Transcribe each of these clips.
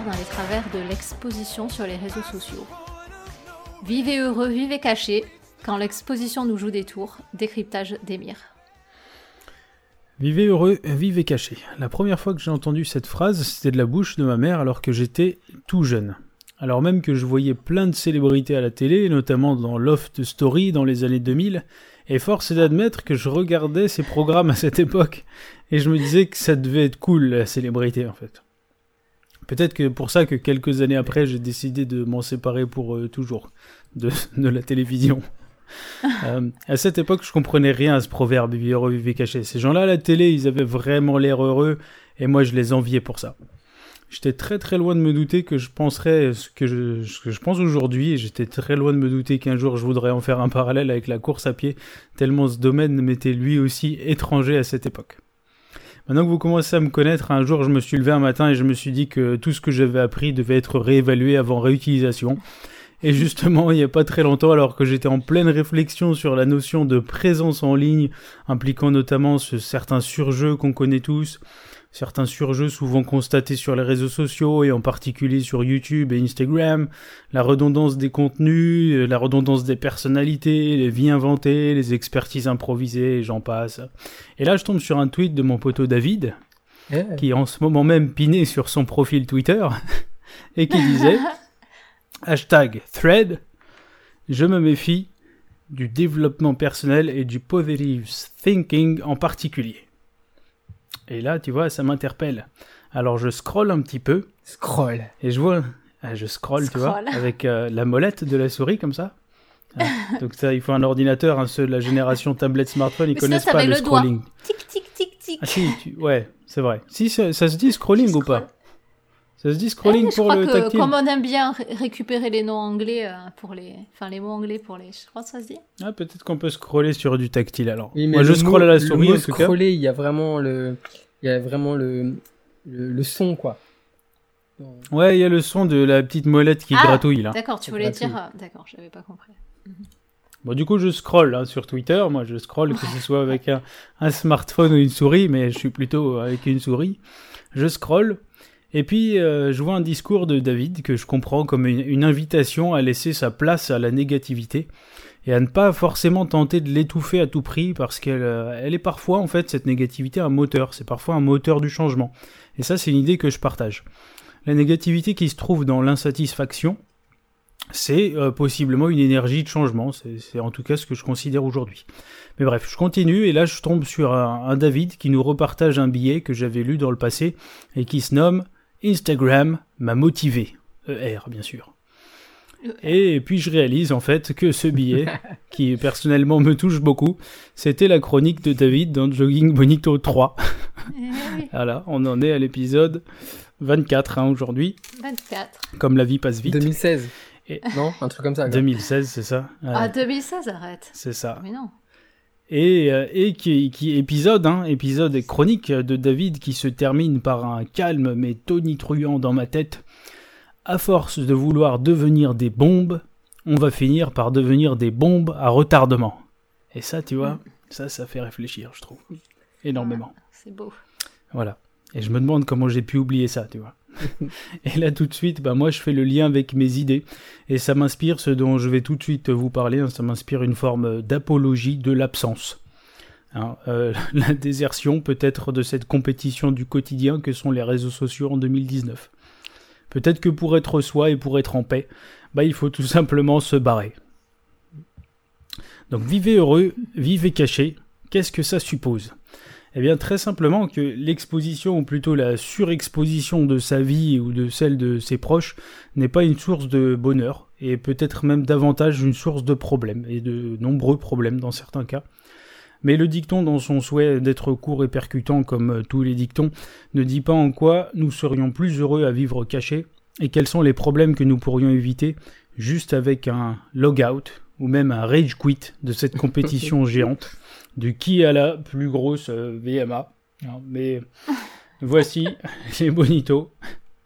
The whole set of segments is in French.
dans les travers de l'exposition sur les réseaux sociaux. Vivez heureux, vivez caché, quand l'exposition nous joue des tours, décryptage d'Emir. Vivez heureux, vivez caché. La première fois que j'ai entendu cette phrase, c'était de la bouche de ma mère alors que j'étais tout jeune. Alors même que je voyais plein de célébrités à la télé, notamment dans Loft Story dans les années 2000, et force est d'admettre que je regardais ces programmes à cette époque, et je me disais que ça devait être cool la célébrité en fait. Peut-être que pour ça que quelques années après j'ai décidé de m'en séparer pour euh, toujours de, de la télévision. Euh, à cette époque, je comprenais rien à ce proverbe vivez heureux, vivez caché. Ces gens-là à la télé, ils avaient vraiment l'air heureux et moi je les enviais pour ça. J'étais très très loin de me douter que je penserais ce que je, ce que je pense aujourd'hui et j'étais très loin de me douter qu'un jour je voudrais en faire un parallèle avec la course à pied, tellement ce domaine m'était lui aussi étranger à cette époque. Maintenant que vous commencez à me connaître, un jour je me suis levé un matin et je me suis dit que tout ce que j'avais appris devait être réévalué avant réutilisation. Et justement, il n'y a pas très longtemps, alors que j'étais en pleine réflexion sur la notion de présence en ligne, impliquant notamment ce certain surjeu qu'on connaît tous, certains surjeux souvent constatés sur les réseaux sociaux et en particulier sur YouTube et Instagram, la redondance des contenus, euh, la redondance des personnalités, les vies inventées, les expertises improvisées, et j'en passe. Et là, je tombe sur un tweet de mon poteau David, Eh, qui est en ce moment même piné sur son profil Twitter, et qui disait hashtag thread, je me méfie du développement personnel et du positive thinking en particulier. Et là, tu vois, ça m'interpelle. Alors je scrolle un petit peu Scroll. et je vois, ah, je scrolle, tu vois, Scroll. avec euh, la molette de la souris comme ça. Ah, donc ça, il faut un ordinateur, hein, ceux de la génération tablette smartphone, ils Mais connaissent ça pas le le doigt. scrolling. Tic tic tic tic. Ah si, tu- ouais, c'est vrai. Si ça, ça se dit scrolling ou pas? Ça se dit scrolling Eh, je pour crois le que tactile comme on aime bien ré- récupérer les noms anglais euh, pour les, enfin les mots anglais pour les, je crois que ça se dit. Ah, peut-être qu'on peut scroller sur du tactile alors. Oui, mais Moi, je le scrolle mot- à la le souris mot en tout cas. scroller, il y a vraiment le, il y a vraiment le, le, le son quoi. Ouais, il y a le son de la petite molette qui Ah, gratouille là. D'accord, tu voulais dire, euh, d'accord, j'avais pas compris. Bon, du coup, je scrolle hein, sur Twitter. Moi, je scrolle, que ce soit avec un, un smartphone ou une souris, mais je suis plutôt avec une souris. Je scrolle. Et puis, euh, je vois un discours de David que je comprends comme une, invitation à laisser sa place à la négativité et à ne pas forcément tenter de l'étouffer à tout prix parce qu'elle euh, elle est parfois, en fait, cette négativité, un moteur. C'est parfois un moteur du changement. Et ça, c'est une idée que je partage. La négativité qui se trouve dans l'insatisfaction, c'est euh, possiblement une énergie de changement. C'est en tout cas ce que je considère aujourd'hui. Mais bref, je continue et là je tombe sur un David qui nous repartage un billet que j'avais lu dans le passé et qui se nomme Instagram m'a motivé. ER, bien sûr. Et puis je réalise en fait que ce billet, qui personnellement me touche beaucoup, c'était la chronique de David dans Jogging Bonito 3. Eh Voilà, on en est à l'épisode 24 hein, aujourd'hui, 24. comme la vie passe vite. 2016. Et- Non, un truc comme ça. quoi. 2016, c'est ça Ouais, Ah 2016, arrête. C'est ça. Mais non. Et, euh, et qui, qui épisode, hein, épisode chronique de David qui se termine par un calme mais tonitruant dans ma tête. À force de vouloir devenir des bombes, on va finir par devenir des bombes à retardement. Et ça, tu vois, ça, ça fait réfléchir, je trouve. Énormément. C'est beau. Voilà. Et je me demande comment j'ai pu oublier ça, tu vois. et là, tout de suite, bah, moi, je fais le lien avec mes idées. Et ça m'inspire ce dont je vais tout de suite vous parler. hein. Ça m'inspire une forme d'apologie de l'absence. Hein, euh, la désertion peut-être de cette compétition du quotidien que sont les réseaux sociaux en 2019. Peut-être que pour être soi et pour être en paix, bah, il faut tout simplement se barrer. Donc vivez heureux, vivez caché. Qu'est-ce que ça suppose? Eh bien, très simplement que l'exposition, ou plutôt la surexposition de sa vie ou de celle de ses proches, n'est pas une source de bonheur, et peut-être même davantage une source de problèmes, et de nombreux problèmes dans certains cas. Mais le dicton, dans son souhait d'être court et percutant comme tous les dictons, ne dit pas en quoi nous serions plus heureux à vivre cachés, et quels sont les problèmes que nous pourrions éviter juste avec un logout, ou même un rage quit de cette compétition géante du qui a la plus grosse euh, VMA. hein, Mais voici les bonitos,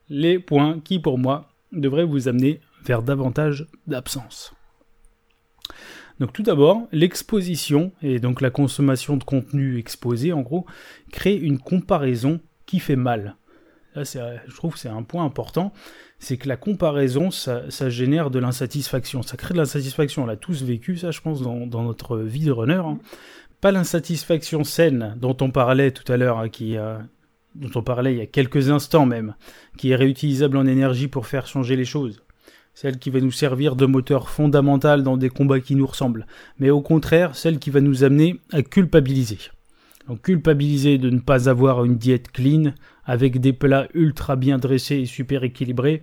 les points qui pour moi devraient vous amener vers davantage d'absence. Donc tout d'abord, l'exposition et donc la consommation de contenu exposé en gros crée une comparaison qui fait mal. là je trouve que c'est un point important, c'est que la comparaison, ça, génère de l'insatisfaction. Ça crée de l'insatisfaction. On l'a tous vécu, ça, je pense, dans, notre vie de runner. Hein. Pas l'insatisfaction saine dont on parlait tout à l'heure, hein, euh, dont on parlait il y a quelques instants même, qui est réutilisable en énergie pour faire changer les choses. Celle qui va nous servir de moteur fondamental dans des combats qui nous ressemblent. Mais au contraire, celle qui va nous amener à culpabiliser. Donc culpabiliser de ne pas avoir une diète clean, avec des plats ultra bien dressés et super équilibrés,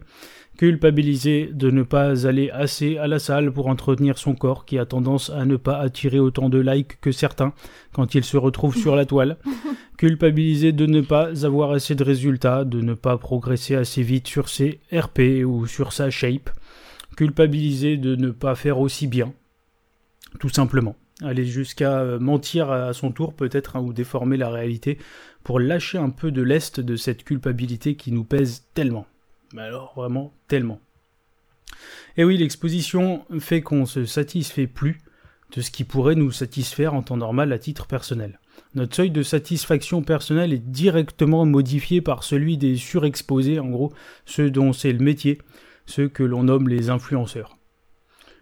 culpabiliser de ne pas aller assez à la salle pour entretenir son corps qui a tendance à ne pas attirer autant de likes que certains quand il se retrouve sur la toile, culpabiliser de ne pas avoir assez de résultats, de ne pas progresser assez vite sur ses RP ou sur sa shape, culpabiliser de ne pas faire aussi bien, tout simplement. Aller jusqu'à euh, mentir à son tour peut-être hein, ou déformer la réalité pour lâcher un peu de l'est de cette culpabilité qui nous pèse tellement. Mais alors vraiment tellement. Et oui, l'exposition fait qu'on se satisfait plus de ce qui pourrait nous satisfaire en temps normal à titre personnel. Notre seuil de satisfaction personnelle est directement modifié par celui des surexposés, en gros, ceux dont c'est le métier, ceux que l'on nomme les influenceurs.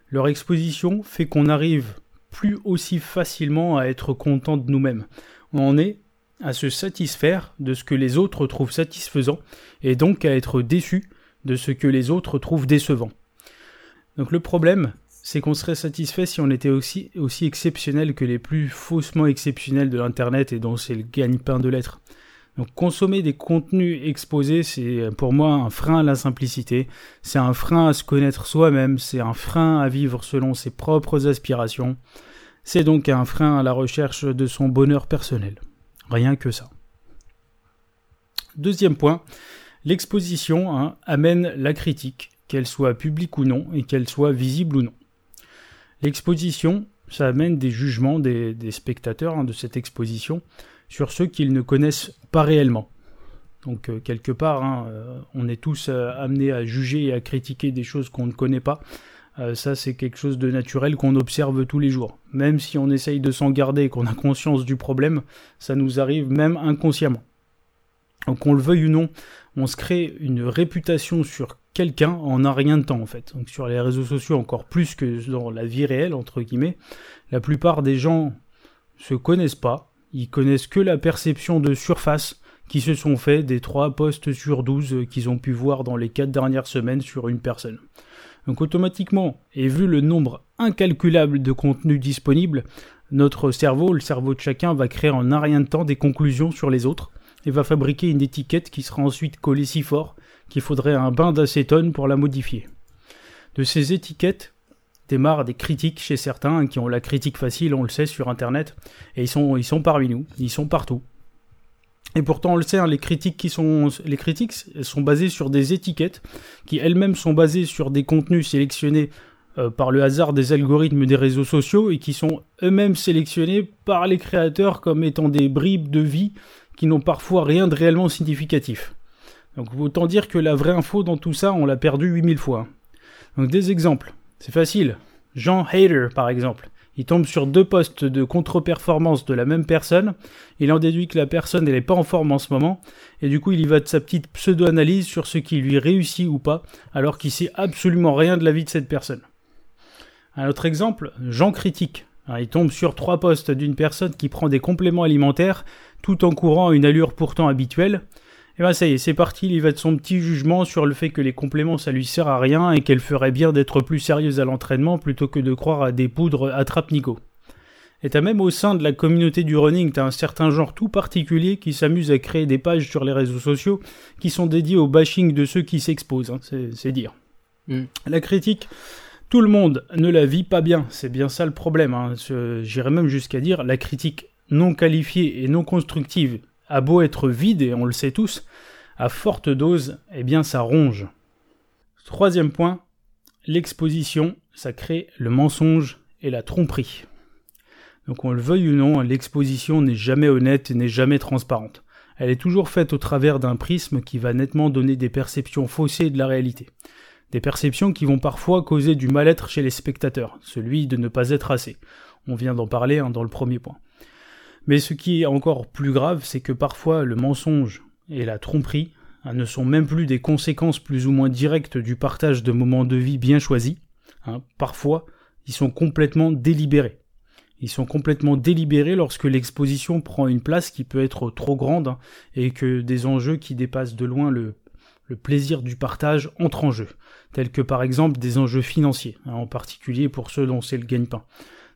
Leur exposition fait qu'on arrive plus aussi facilement à être content de nous-mêmes. On est à se satisfaire de ce que les autres trouvent satisfaisant et donc à être déçu de ce que les autres trouvent décevant. Donc le problème, c'est qu'on serait satisfait si on était aussi, exceptionnel que les plus faussement exceptionnels de l'Internet et dont c'est le gagne-pain de l'être. Donc consommer des contenus exposés, c'est pour moi un frein à la simplicité, c'est un frein à se connaître soi-même, c'est un frein à vivre selon ses propres aspirations, c'est donc un frein à la recherche de son bonheur personnel. Rien que ça. Deuxième point, l'exposition hein, amène la critique, qu'elle soit publique ou non, et qu'elle soit visible ou non. L'exposition, ça amène des jugements des, spectateurs hein, de cette exposition sur ceux qu'ils ne connaissent pas réellement. Donc euh, quelque part, hein, euh, on est tous euh, amenés à juger et à critiquer des choses qu'on ne connaît pas. Ça, c'est quelque chose de naturel qu'on observe tous les jours. Même si on essaye de s'en garder et qu'on a conscience du problème, ça nous arrive même inconsciemment. Qu'on le veuille ou non, on se crée une réputation sur quelqu'un en un rien de temps en fait. Donc sur les réseaux sociaux encore plus que dans la vie réelle entre guillemets, la plupart des gens se connaissent pas, ils connaissent que la perception de surface qui se sont faits des 3 postes sur 12 qu'ils ont pu voir dans les 4 dernières semaines sur une personne. Donc automatiquement, et vu le nombre incalculable de contenus disponibles, notre cerveau, le cerveau de chacun, va créer en un rien de temps des conclusions sur les autres, et va fabriquer une étiquette qui sera ensuite collée si fort qu'il faudrait un bain d'acétone pour la modifier. De ces étiquettes, démarrent des critiques chez certains qui ont la critique facile, on le sait sur internet, et ils sont, ils sont parmi nous, ils sont partout. Et pourtant, on le sait, hein, les critiques sont, basées sur des étiquettes qui elles-mêmes sont basées sur des contenus sélectionnés euh, par le hasard des algorithmes des réseaux sociaux et qui sont eux-mêmes sélectionnés par les créateurs comme étant des bribes de vie qui n'ont parfois rien de réellement significatif. Donc autant dire que la vraie info dans tout ça, on l'a perdu 8000 fois. Donc des exemples. C'est facile. Jean Hader, par exemple. Il tombe sur deux postes de contre-performance de la même personne. Il en déduit que la personne n'est pas en forme en ce moment. Et du coup, il y va de sa petite pseudo-analyse sur ce qui lui réussit ou pas, alors qu'il sait absolument rien de la vie de cette personne. Un autre exemple, Jean Critique. Il tombe sur trois postes d'une personne qui prend des compléments alimentaires tout en courant à une allure pourtant habituelle. Et ben ça y est, c'est parti, il va de son petit jugement sur le fait que les compléments ça lui sert à rien et qu'elle ferait bien d'être plus sérieuse à l'entraînement plutôt que de croire à des poudres attrape-nico. Et t'as même au sein de la communauté du running, t'as un certain genre tout particulier qui s'amuse à créer des pages sur les réseaux sociaux qui sont dédiées au bashing de ceux qui s'exposent, hein, c'est dire. Mm. La critique, tout le monde ne la vit pas bien, c'est bien ça le problème. Hein. J'irais même jusqu'à dire la critique non qualifiée et non constructive a beau être vide, et on le sait tous, à forte dose, eh bien ça ronge. Troisième point, l'exposition, ça crée le mensonge et la tromperie. Donc on le veuille ou non, l'exposition n'est jamais honnête et n'est jamais transparente. Elle est toujours faite au travers d'un prisme qui va nettement donner des perceptions faussées de la réalité. Des perceptions qui vont parfois causer du mal-être chez les spectateurs, celui de ne pas être assez. On vient d'en parler hein, dans le premier point. Mais ce qui est encore plus grave, c'est que parfois le mensonge et la tromperie hein, ne sont même plus des conséquences plus ou moins directes du partage de moments de vie bien choisis. Hein. Parfois, ils sont complètement délibérés. Ils sont complètement délibérés lorsque l'exposition prend une place qui peut être trop grande hein, et que des enjeux qui dépassent de loin le, plaisir du partage entrent en jeu, tels que par exemple des enjeux financiers, en particulier pour ceux dont c'est le gagne-pain.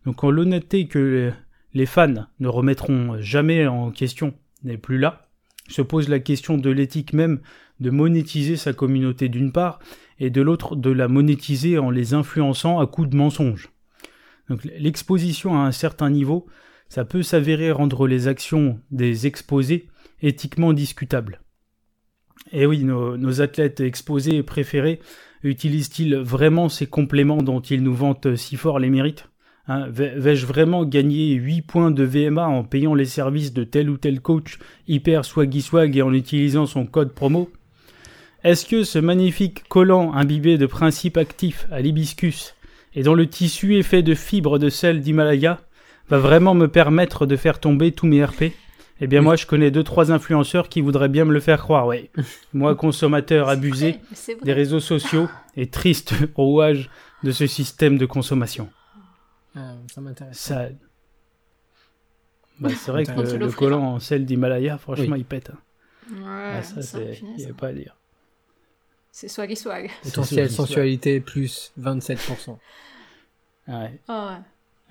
Donc quand l'honnêteté que les fans ne remettront jamais en question n'est plus là, se pose la question de l'éthique même de monétiser sa communauté d'une part, et de l'autre de la monétiser en les influençant à coups de mensonges. Donc l'exposition à un certain niveau, ça peut s'avérer rendre les actions des exposés éthiquement discutables. Et oui, nos, nos athlètes exposés préférés utilisent-ils vraiment ces compléments dont ils nous vantent si fort les mérites? Hein, vais-je vraiment gagner 8 points de VMA en payant les services de tel ou tel coach hyper swaggy swag et en utilisant son code promo? Est-ce que ce magnifique collant imbibé de principes actifs à l'hibiscus et dont le tissu est fait de fibres de sel d'Himalaya va vraiment me permettre de faire tomber tous mes RP eh bien, moi, je connais deux, trois influenceurs qui voudraient bien me le faire croire, oui. moi, consommateur abusé des réseaux sociaux et triste rouage de ce système de consommation. Ah, ça m'intéresse. Ça... Bah, c'est vrai que le, collant en sel d'Himalaya, franchement, il pète. Hein. Ouais, ah, ça, c'est... il n'y a pas à dire. C'est swag swag. Potentiel sensualité plus 27%. Ouais. Oh,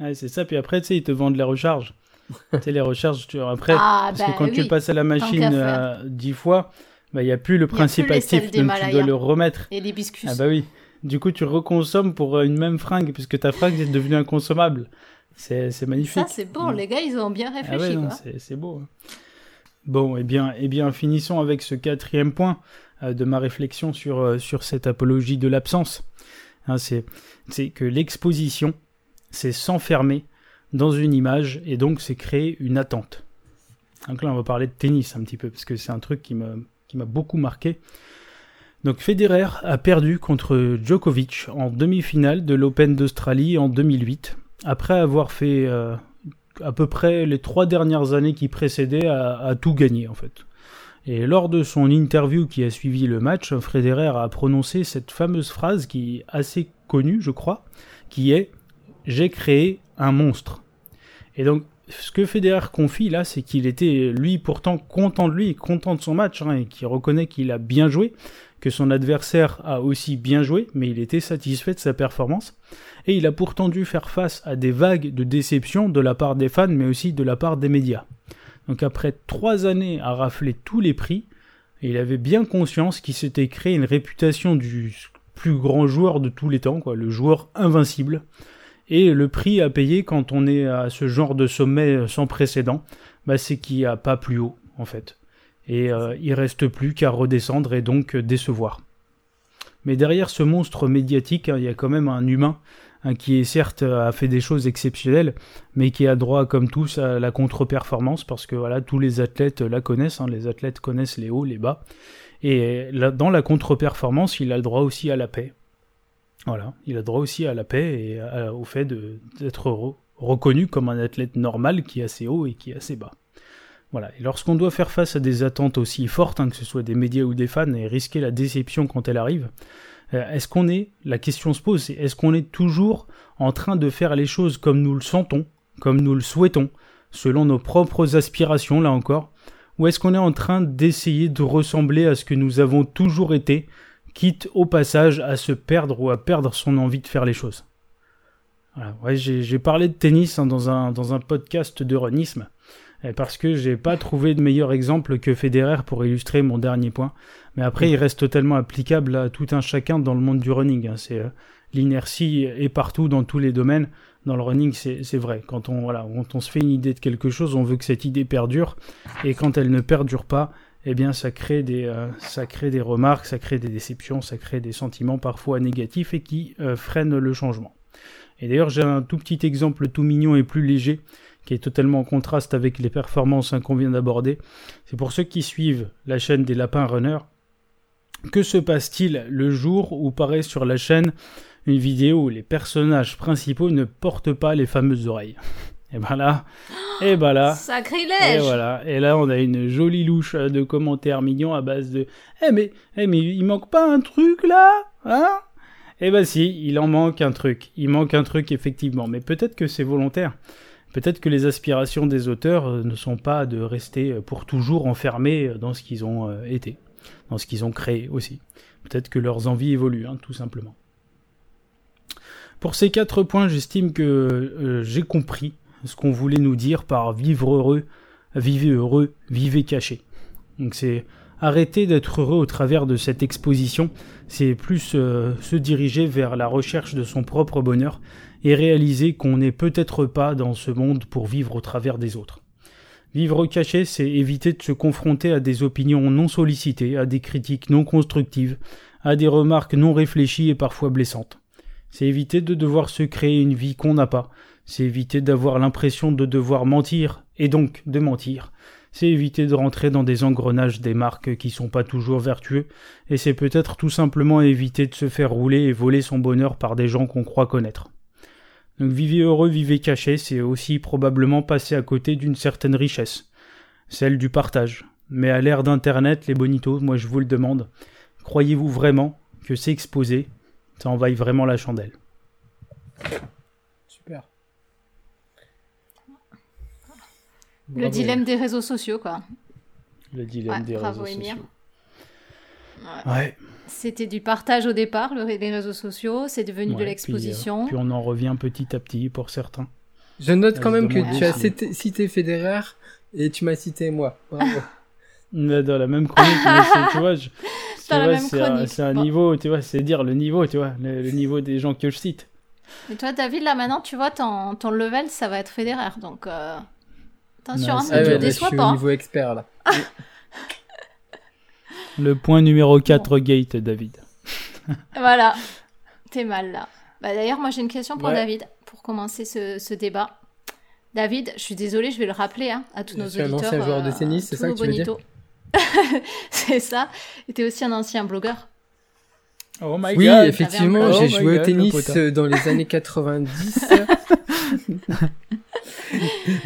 ouais. ouais c'est ça. Puis après, tu sais, ils te vendent les recharges. tu sais, les recharges, tu... après, ah, parce bah, que quand oui. tu passes à la machine euh, 10 fois, bah, il n'y a plus le principe les actif, donc tu dois le remettre. Et l'hibiscus. Ah bah oui. Du coup, tu reconsommes pour euh, une même fringue, puisque ta fringue est devenue inconsommable. C'est c'est magnifique. Ça, c'est bon. Les gars, ils ont bien Ah réfléchi. ouais, non, quoi. c'est c'est beau. hein. Bon, eh bien, eh bien, finissons avec ce quatrième point euh, de ma réflexion sur, euh, sur cette apologie de l'absence. Hein, c'est c'est que l'exposition, c'est s'enfermer dans une image et donc c'est créer une attente. Donc là, on va parler de tennis un petit peu parce que c'est un truc qui qui m'a beaucoup marqué. Donc Federer a perdu contre Djokovic en demi-finale de l'Open d'Australie en 2008, après avoir fait euh, à peu près les trois dernières années qui précédaient à, tout gagner en fait. Et lors de son interview qui a suivi le match, Federer a prononcé cette fameuse phrase qui est assez connue, je crois, qui est J'ai créé un monstre. Et donc, ce que Federer confie là, c'est qu'il était, lui, pourtant content de lui, content de son match, hein, et qui reconnaît qu'il a bien joué, son adversaire a aussi bien joué, mais il était satisfait de sa performance. Et il a pourtant dû faire face à des vagues de déception de la part des fans, mais aussi de la part des médias. Donc après trois années à rafler tous les prix, il avait bien conscience qu'il s'était créé une réputation du plus grand joueur de tous les temps, quoi, le joueur invincible. Et le prix à payer quand on est à ce genre de sommet sans précédent, bah, c'est qu'il n'y a pas plus haut, en fait. Et euh, il reste plus qu'à redescendre et donc euh, décevoir. Mais derrière ce monstre médiatique, hein, il y a quand même un humain hein, qui certes a fait des choses exceptionnelles, mais qui a droit comme tous à la contre-performance parce que voilà tous les athlètes la connaissent, hein, les athlètes connaissent les hauts, les bas, et dans la contre-performance, il a le droit aussi à la paix. Voilà, il a droit aussi à la paix et au fait d'être re- reconnu comme un athlète normal qui est assez haut et qui est assez bas. Lorsqu'on doit faire face à des attentes aussi fortes, hein, que ce soit des médias ou des fans, et risquer la déception quand elle arrive, euh, est-ce qu'on est, la question se pose, est-ce qu'on est toujours en train de faire les choses comme nous le sentons, comme nous le souhaitons, selon nos propres aspirations, là encore, ou est-ce qu'on est en train d'essayer de ressembler à ce que nous avons toujours été, quitte au passage à se perdre ou à perdre son envie de faire les choses? J'ai parlé de tennis hein, dans, un, dans un podcast de parce que j'ai pas trouvé de meilleur exemple que Federer pour illustrer mon dernier point. Mais après, il reste totalement applicable à tout un chacun dans le monde du running. hein. C'est euh, l'inertie est partout dans tous les domaines. Dans le running, c'est vrai. Quand on voilà, quand on se fait une idée de quelque chose, on veut que cette idée perdure. Et quand elle ne perdure pas, eh bien, ça crée des euh, des remarques, ça crée des déceptions, ça crée des sentiments parfois négatifs et qui euh, freinent le changement. Et d'ailleurs, j'ai un tout petit exemple tout mignon et plus léger qui est totalement en contraste avec les performances hein, qu'on vient d'aborder. C'est pour ceux qui suivent la chaîne des lapins runners. Que se passe-t-il le jour où paraît sur la chaîne une vidéo où les personnages principaux ne portent pas les fameuses oreilles? Et ben là, Et bah là. Et Sacrilège voilà. Et là, on a une jolie louche de commentaires mignons à base de Eh mais, eh mais il manque pas un truc là Hein? Eh bah si, il en manque un truc. Il manque un truc effectivement. Mais peut-être que c'est volontaire. Peut-être que les aspirations des auteurs euh, ne sont pas de rester euh, pour toujours enfermés dans ce qu'ils ont euh, été, dans ce qu'ils ont créé aussi. Peut-être que leurs envies évoluent, hein, tout simplement. Pour ces quatre points, j'estime que euh, j'ai compris ce qu'on voulait nous dire par vivre heureux, vivez heureux, vivez caché. Donc c'est arrêter d'être heureux au travers de cette exposition, c'est plus euh, se diriger vers la recherche de son propre bonheur et réaliser qu'on n'est peut-être pas dans ce monde pour vivre au travers des autres. Vivre caché, c'est éviter de se confronter à des opinions non sollicitées, à des critiques non constructives, à des remarques non réfléchies et parfois blessantes. C'est éviter de devoir se créer une vie qu'on n'a pas, c'est éviter d'avoir l'impression de devoir mentir, et donc de mentir. C'est éviter de rentrer dans des engrenages des marques qui sont pas toujours vertueux, et c'est peut-être tout simplement éviter de se faire rouler et voler son bonheur par des gens qu'on croit connaître. Donc vivez heureux, vivez caché, c'est aussi probablement passer à côté d'une certaine richesse, celle du partage. Mais à l'ère d'Internet, les bonitos, moi je vous le demande, croyez-vous vraiment que s'exposer, ça en vaille vraiment la chandelle? Super. Le Bravo. dilemme des réseaux sociaux, quoi. Le dilemme Ouais, des bravo, réseaux Émir. sociaux. Ouais. Ouais. C'était du partage au départ, le- les réseaux sociaux, c'est devenu ouais, de puis, l'exposition. euh, Puis, on en revient petit à petit pour certains. Je note quand même je que tu as cité, cité Federer et tu m'as cité moi. Bravo. Mais Dans la même chronique, mais tu vois, je- tu c'est un, niveau, tu vois, c'est dire le niveau, tu vois, le, le niveau des gens que je cite. Et toi, David, là maintenant, tu vois, ton, ton level, ça va être Federer. Donc, euh, attention, Ouais, hein, Ah te ouais, là, je déçois suis pas. au hein. niveau expert là. Le point numéro 4 gate, David. Voilà, t'es mal là. Bah, D'ailleurs, moi j'ai une question pour Ouais. David, pour commencer ce, ce débat. David, je suis désolée, je vais le rappeler hein, à tous Je nos suis un auditeurs. ancien joueur de tennis, c'est ça que tu veux dire. C'est ça. Et t'es aussi un ancien blogueur. Oh my Oui, god. effectivement, Oh j'ai joué au God, tennis euh, dans les années 90.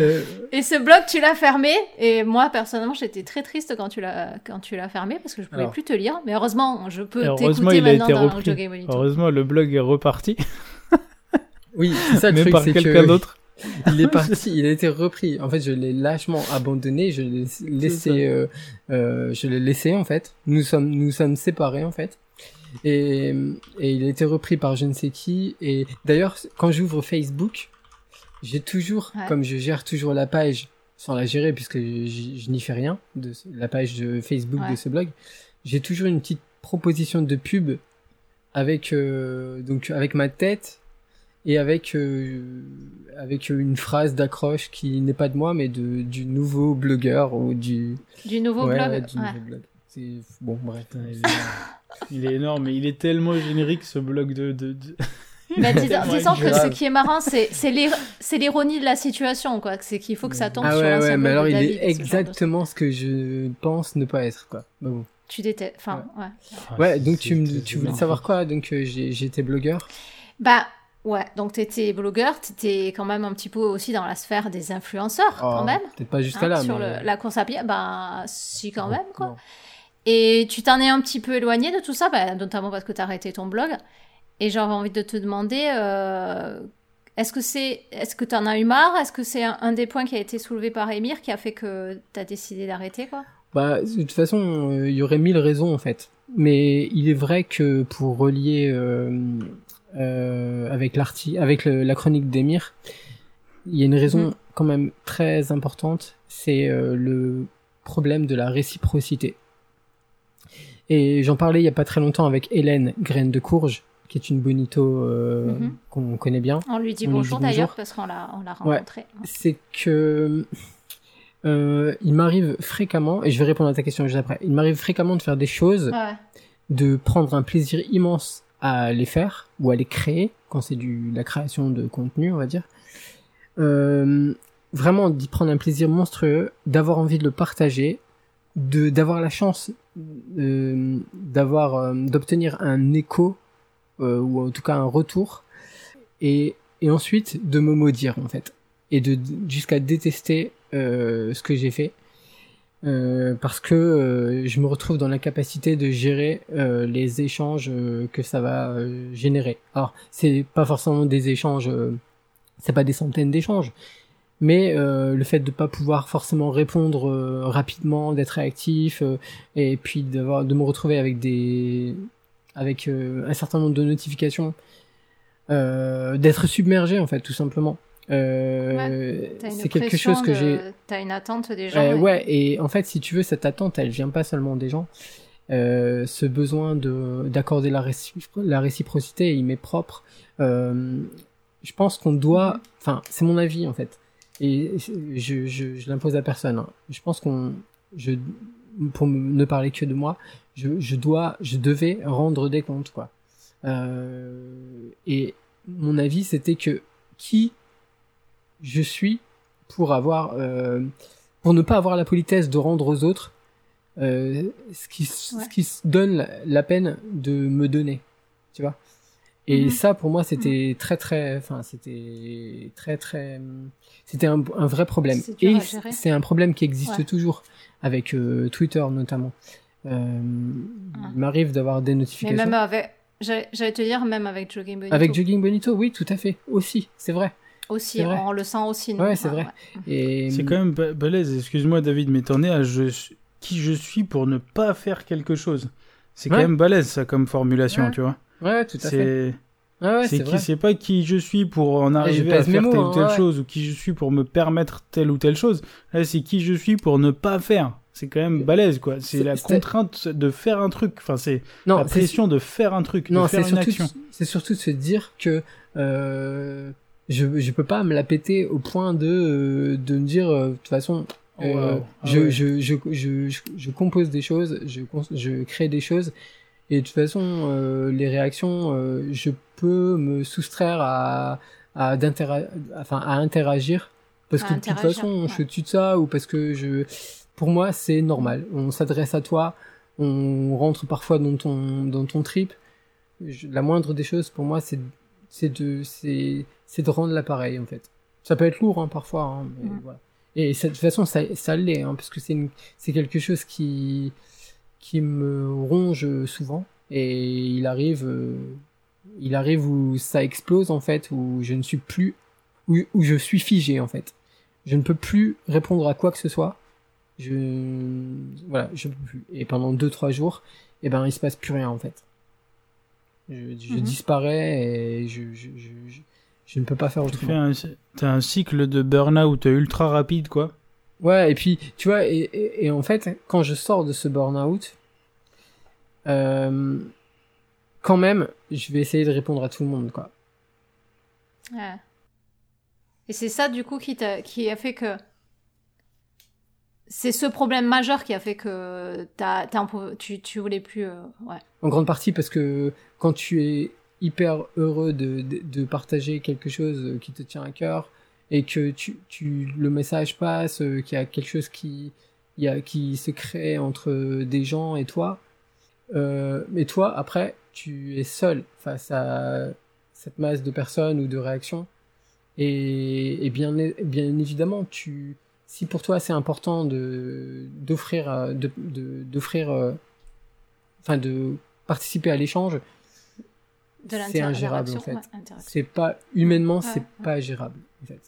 Euh, Et ce blog, tu l'as fermé. Et moi, personnellement, j'étais très triste quand tu l'as quand tu l'as fermé parce que je pouvais Alors. plus te lire. Mais heureusement, je peux t'écouter maintenant été dans repris. Jogging Bonito. Heureusement, le blog est reparti, oui, c'est ça le mais truc, par c'est quelqu'un que d'autre. il est parti, il a été repris. En fait, je l'ai lâchement abandonné, je l'ai laissé, euh, euh, je l'ai laissé en fait. Nous sommes, nous sommes séparés en fait. Et, et il a été repris par je ne sais qui. Et d'ailleurs, quand j'ouvre Facebook, j'ai toujours, Ouais. comme je gère toujours la page sans la gérer puisque je, je n'y fais rien de la page de Facebook Ouais. de ce blog, j'ai toujours une petite proposition de pub avec euh, donc avec ma tête et avec euh, avec une phrase d'accroche qui n'est pas de moi mais de du nouveau blogueur ou du Du nouveau ouais, blog. du ouais. nouveau blog. C'est bon bref. Putain, il, est... il est énorme, mais il est tellement générique ce blog de. de, de- Mais dis- Tellement disons que ce qui est marrant, c'est c'est l'ir- c'est l'ironie de la situation, quoi. C'est qu'il faut que ça tombe Ah sur ouais ouais mais alors de il David est ce exactement ce que je pense ne pas être quoi. Bah bon. Tu détestes. Enfin, ouais. Ah, Ouais, c'est- donc tu me tu voulais savoir quoi? Donc euh, j'étais blogueur. Bah, ouais. Donc, t'étais blogueur, t'étais quand même un petit peu aussi dans la sphère des influenceurs, quand Oh, même. Peut-être pas jusqu'à hein, là sur mais le- la course à pied, bah, si, quand même, quoi. Non. Et tu t'en es un petit peu éloigné de tout ça, bah, notamment parce que t'as arrêté ton blog. Et j'avais envie de te demander, euh, est-ce que c'est, est-ce que t'en as eu marre? Est-ce que c'est un, un des points qui a été soulevé par Émir qui a fait que t'as décidé d'arrêter, quoi? Bah, de toute façon, euh, il y aurait mille raisons en fait. Mais il est vrai que pour relier euh, avec l'arti, avec le- la chronique d'Emir, il y a une raison Mm. quand même très importante, c'est le problème de la réciprocité. Et j'en parlais il y a pas très longtemps avec Hélène Graine de Courge, qui est une bonito euh, Mhm. qu'on connaît bien. On lui dit On bonjour d'ailleurs parce qu'on l'a, on l'a rencontré. c'est que euh, il m'arrive fréquemment, et je vais répondre à ta question juste après, il m'arrive fréquemment de faire des choses, Ouais. de prendre un plaisir immense à les faire, ou à les créer, quand c'est du la création de contenu, on va dire. Euh, vraiment d'y prendre un plaisir monstrueux, d'avoir envie de le partager, de d'avoir la chance d'avoir d'obtenir un écho ou en tout cas un retour. Et et ensuite de me maudire en fait. Et de jusqu'à détester euh, ce que j'ai fait. Euh, parce que euh, je me retrouve dans l'incapacité de gérer euh, les échanges euh, que ça va euh, générer. Alors c'est pas forcément des échanges, c'est pas des centaines d'échanges, mais le fait de pas pouvoir forcément répondre rapidement, d'être réactif et puis de me retrouver avec des avec un certain nombre de notifications, d'être submergé en fait tout simplement. Euh, c'est quelque chose que j'ai. T'as une attente des gens. Euh, ouais, et en fait, si tu veux, cette attente, elle vient pas seulement des gens. Euh, ce besoin de d'accorder la, la réciprocité, il m'est propre. Euh, je pense qu'on doit. Mhm. Enfin, c'est mon avis en fait, et je je, je l'impose à personne. Hein. Je pense qu'on je pour ne parler que de moi, je, je dois, je devais rendre des comptes quoi. Euh, et mon avis, c'était que qui je suis pour avoir euh, pour ne pas avoir la politesse de rendre aux autres euh, ce qui ce qui donne la, peine de me donner tu vois et mhm. ça pour moi c'était très très enfin c'était très très c'était un, un, vrai problème et c'est un problème qui existe toujours avec euh, Twitter notamment euh, ah. il m'arrive d'avoir des notifications mais même avec j'allais te dire même avec Jogging Bonito avec Jogging Bonito oui tout à fait aussi c'est vrai aussi, on le sent aussi. Ouais, c'est vrai. Et... C'est quand même balèze. Excuse-moi, David, mais t'en es à je... qui je suis pour ne pas faire quelque chose. C'est quand même balèze, ça, comme formulation, tu vois. Ouais, tout à fait. c'est qui c'est pas qui je suis pour en arriver à faire telle ou telle chose ou qui je suis pour me permettre telle ou telle chose. Là c'est qui je suis pour ne pas faire. C'est quand même balèze quoi. C'est la contrainte de faire un truc. Enfin c'est la pression de faire un truc non, de faire une action. c'est surtout de se dire que euh, je je peux pas me la péter au point de euh, de me dire euh, de toute façon oh, euh, ah je, je, je, je, je, compose des choses, je, je crée des choses, et de toute façon, euh, les réactions, je peux me soustraire à, à, enfin, à interagir, parce que de toute façon, je tue de ça, ou parce que je... Pour moi, c'est normal. On s'adresse à toi, on rentre parfois dans ton, dans ton trip. la moindre des choses, pour moi, c'est c'est de... c'est c'est de rendre l'appareil en fait. Ça peut être lourd hein, parfois, hein, mais voilà. Et de toute façon, ça, ça l'est, hein, parce que c'est c'est quelque chose qui qui me ronge souvent. Et il arrive, euh, il arrive où ça explose en fait, où je ne suis plus, où, où je suis figé en fait. Je ne peux plus répondre à quoi que ce soit. Je voilà, je peux plus. Et pendant deux trois jours, eh ben il se passe plus rien en fait. Je, je mhm. disparais et je, je, je, je ne peux pas faire autrement. T'as un, un cycle de burn-out ultra rapide, quoi. Ouais, et puis, tu vois, et, et, en fait, quand je sors de ce burn-out, euh, quand même, je vais essayer de répondre à tout le monde, quoi. Ouais. Et c'est ça, du coup, qui, a, qui a fait que. C'est ce problème majeur qui a fait que as, tu, tu voulais plus. Euh, ouais. En grande partie parce que quand tu es hyper heureux de, de, partager quelque chose qui te tient à cœur et que tu, tu le message passe, euh, qu'il y a quelque chose qui, il y a, qui se crée entre des gens et toi. Euh, mais toi, après, tu es seul face à cette masse de personnes ou de réactions. Et, et bien, bien évidemment, tu, si pour toi c'est important de d'offrir, euh, de d'offrir, enfin de participer à l'échange, c'est ingérable en fait. c'est pas humainement, c'est pas gérable en fait.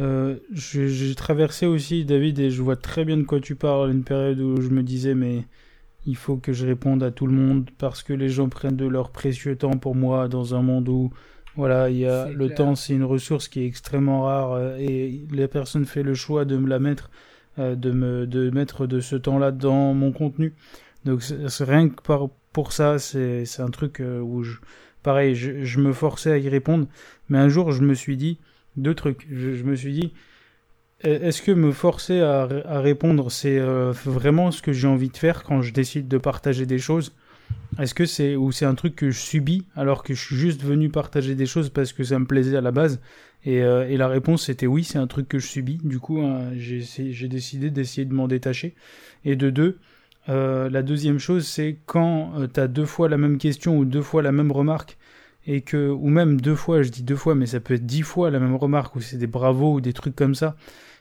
Euh, j'ai traversé aussi David et je vois très bien de quoi tu parles. Une période où je me disais mais il faut que je réponde à tout le monde parce que les gens prennent de leur précieux temps pour moi dans un monde où voilà il y a le temps c'est une ressource qui est extrêmement rare euh, et la personne fait le choix de me la mettre euh, de me de mettre de ce temps là dans mon contenu. Donc c'est rien que par, pour ça c'est c'est un truc où je pareil, je, me forçais à y répondre, mais un jour je me suis dit deux trucs. Je, me suis dit, e, est-ce que me forcer à, répondre, c'est euh, vraiment ce que j'ai envie de faire quand je décide de partager des choses? Est-ce que c'est ou c'est un truc que je subis alors que je suis juste venu partager des choses parce que ça me plaisait à la base? Et, euh, la réponse c'était oui, c'est un truc que je subis. Du coup, hein, j'ai décidé d'essayer de m'en détacher. Et de deux, euh, la deuxième chose, c'est quand tu as deux fois la même question ou deux fois la même remarque et que ou même deux fois, je dis deux fois, mais ça peut être dix fois la même remarque ou c'est des bravos ou des trucs comme ça,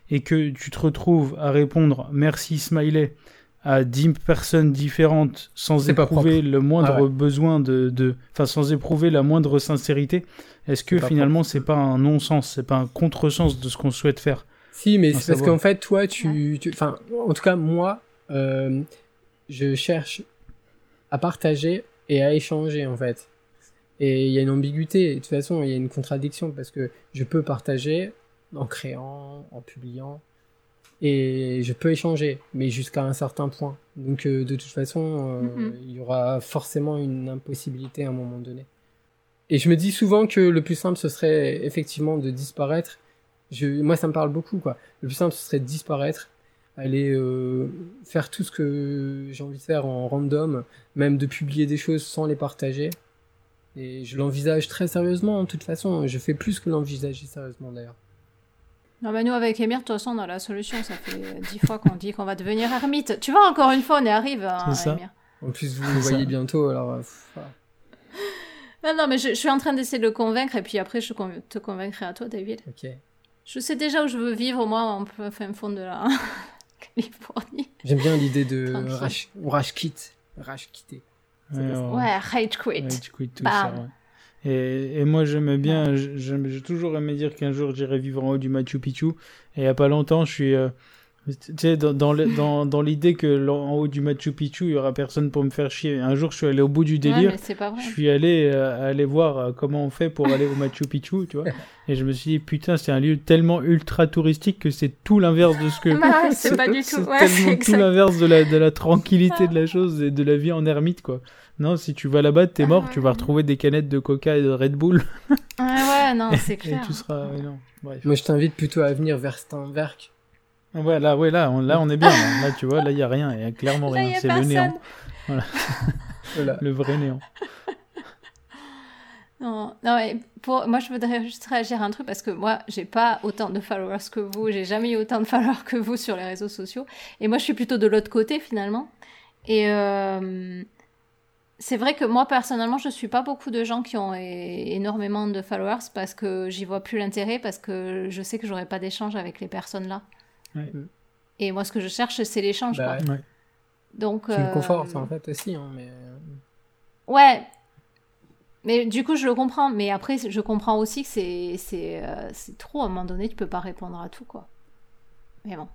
et que tu te retrouves à répondre merci smiley à dix personnes différentes sans éprouver le moindre Ah ouais. besoin de, de, enfin sans éprouver la moindre sincérité, est-ce que finalement c'est pas un non-sens, c'est pas un contresens de ce qu'on souhaite faire? Si, mais c'est parce qu'en fait, toi, tu, tu- enfin, en tout cas, moi, euh, je cherche à partager et à échanger, en fait. Et il y a une ambiguïté, de toute façon, il y a une contradiction parce que je peux partager en créant, en publiant, et je peux échanger, mais jusqu'à un certain point. Donc, euh, de toute façon, euh, Mhm. il y aura forcément une impossibilité à un moment donné. Et je me dis souvent que le plus simple, ce serait effectivement de disparaître. Je, moi, ça me parle beaucoup, quoi. Le plus simple, ce serait de disparaître, aller euh, faire tout ce que j'ai envie de faire en random, même de publier des choses sans les partager. Et je l'envisage très sérieusement, de toute façon. Je fais plus que l'envisager sérieusement, d'ailleurs. Non, mais nous, avec Emir, de toute façon, on a la solution. Ça fait dix fois qu'on dit qu'on va devenir ermite. Tu vois, encore une fois, on y arrive, hein, C'est ça. Emir. En plus, vous ça. voyez bientôt, alors... euh, pff, voilà. Non, non, mais je, je suis en train d'essayer de le convaincre, et puis après, je con- te convaincrai à toi, David. ok. Je sais déjà où je veux vivre, moi, en fin fond de la Californie. J'aime bien l'idée de quit. Rage quitter. Ouais, ça. ouais. Rage quit. Tu quittes tout Bam. ça, ouais. Et, et moi j'aimais bien, j'ai toujours aimé dire qu'un jour j'irai vivre en haut du Machu Picchu. Et il y a pas longtemps, je suis, euh, tu sais, dans, dans, le- dans, dans l'idée que en haut du Machu Picchu, il y aura personne pour me faire chier. Un jour, je suis allé au bout du délire. pas vrai. Je suis allé euh, aller voir euh, comment on fait pour aller au Machu Picchu, tu vois. Et je me suis dit, putain, c'est un lieu tellement ultra touristique que c'est tout l'inverse de ce que. Bah, c'est pas du tout. Ouais, tellement c'est tout l'inverse de la, de la tranquillité de la chose et de la vie en ermite, quoi. Non, si tu vas là-bas, t'es mort, Ah tu vas retrouver des canettes de coca et de Red Bull. Ouais, ouais, non, c'est Et clair. tu seras. ouais, non. Bref. Moi, je t'invite plutôt à venir vers Steinwerk. Ouais, là, ouais, là, on, là, on est bien. Là, Là, tu vois, là, il y a rien. Il y a clairement rien. a C'est le néant. Voilà. Le vrai néant. Non, non, mais pour, moi, je voudrais juste réagir à un truc parce que moi, j'ai pas autant de followers que vous. J'ai jamais eu autant de followers que vous sur les réseaux sociaux. Et moi, je suis plutôt de l'autre côté, finalement. Et euh, c'est vrai que moi, personnellement, je suis pas beaucoup de gens qui ont énormément de followers parce que j'y vois plus l'intérêt, parce que je sais que j'aurai pas d'échange avec les personnes là. Ouais. Et moi, ce que je cherche, c'est l'échange, Bah quoi. ouais. Donc, Tu me euh, confortes, en fait, aussi, hein, mais... euh, Ouais. Mais du coup, je le comprends. Mais après, je comprends aussi que c'est c'est euh, c'est trop. À un moment donné, tu peux pas répondre à tout, quoi. Mais bon.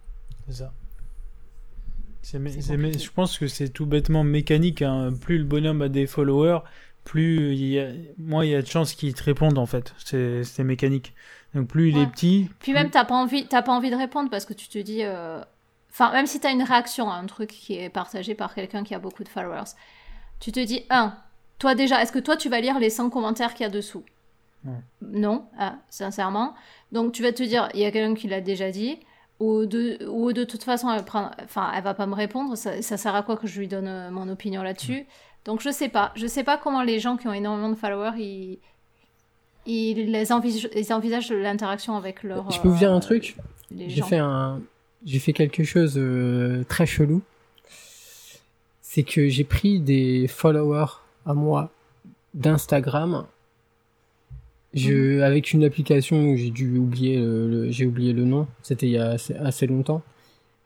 C'est ça. C'est mé- C'est c'est mé- compliqué. je pense que c'est tout bêtement mécanique. hein. Plus le bonhomme a des followers, plus il y a, moins il y a de chances qu'il te réponde en fait. C'est c'est mécanique. Donc plus il Ouais. est petit. Puis plus- même, t'as pas envie, t'as pas envie de répondre parce que tu te dis. euh, Enfin, même si t'as une réaction à un truc qui est partagé par quelqu'un qui a beaucoup de followers, tu te dis un. Toi déjà, est-ce que toi tu vas lire les 100 commentaires qu'il y a dessous? Ouais. Non, ah, sincèrement. Donc tu vas te dire, il y a quelqu'un qui l'a déjà dit, ou de, ou de toute façon, elle, prend, enfin, elle va pas me répondre, ça, ça sert à quoi que je lui donne euh, mon opinion là-dessus? Donc je sais pas. Je sais pas comment les gens qui ont énormément de followers, ils, ils, envisagent, ils envisagent l'interaction avec leur... Je peux vous dire un euh, truc J'ai fait un, j'ai fait quelque chose euh, très chelou. C'est que j'ai pris des followers à moi d'Instagram. Je, avec une application où j'ai dû oublier le, le- j'ai oublié le nom. C'était il y a assez, assez longtemps.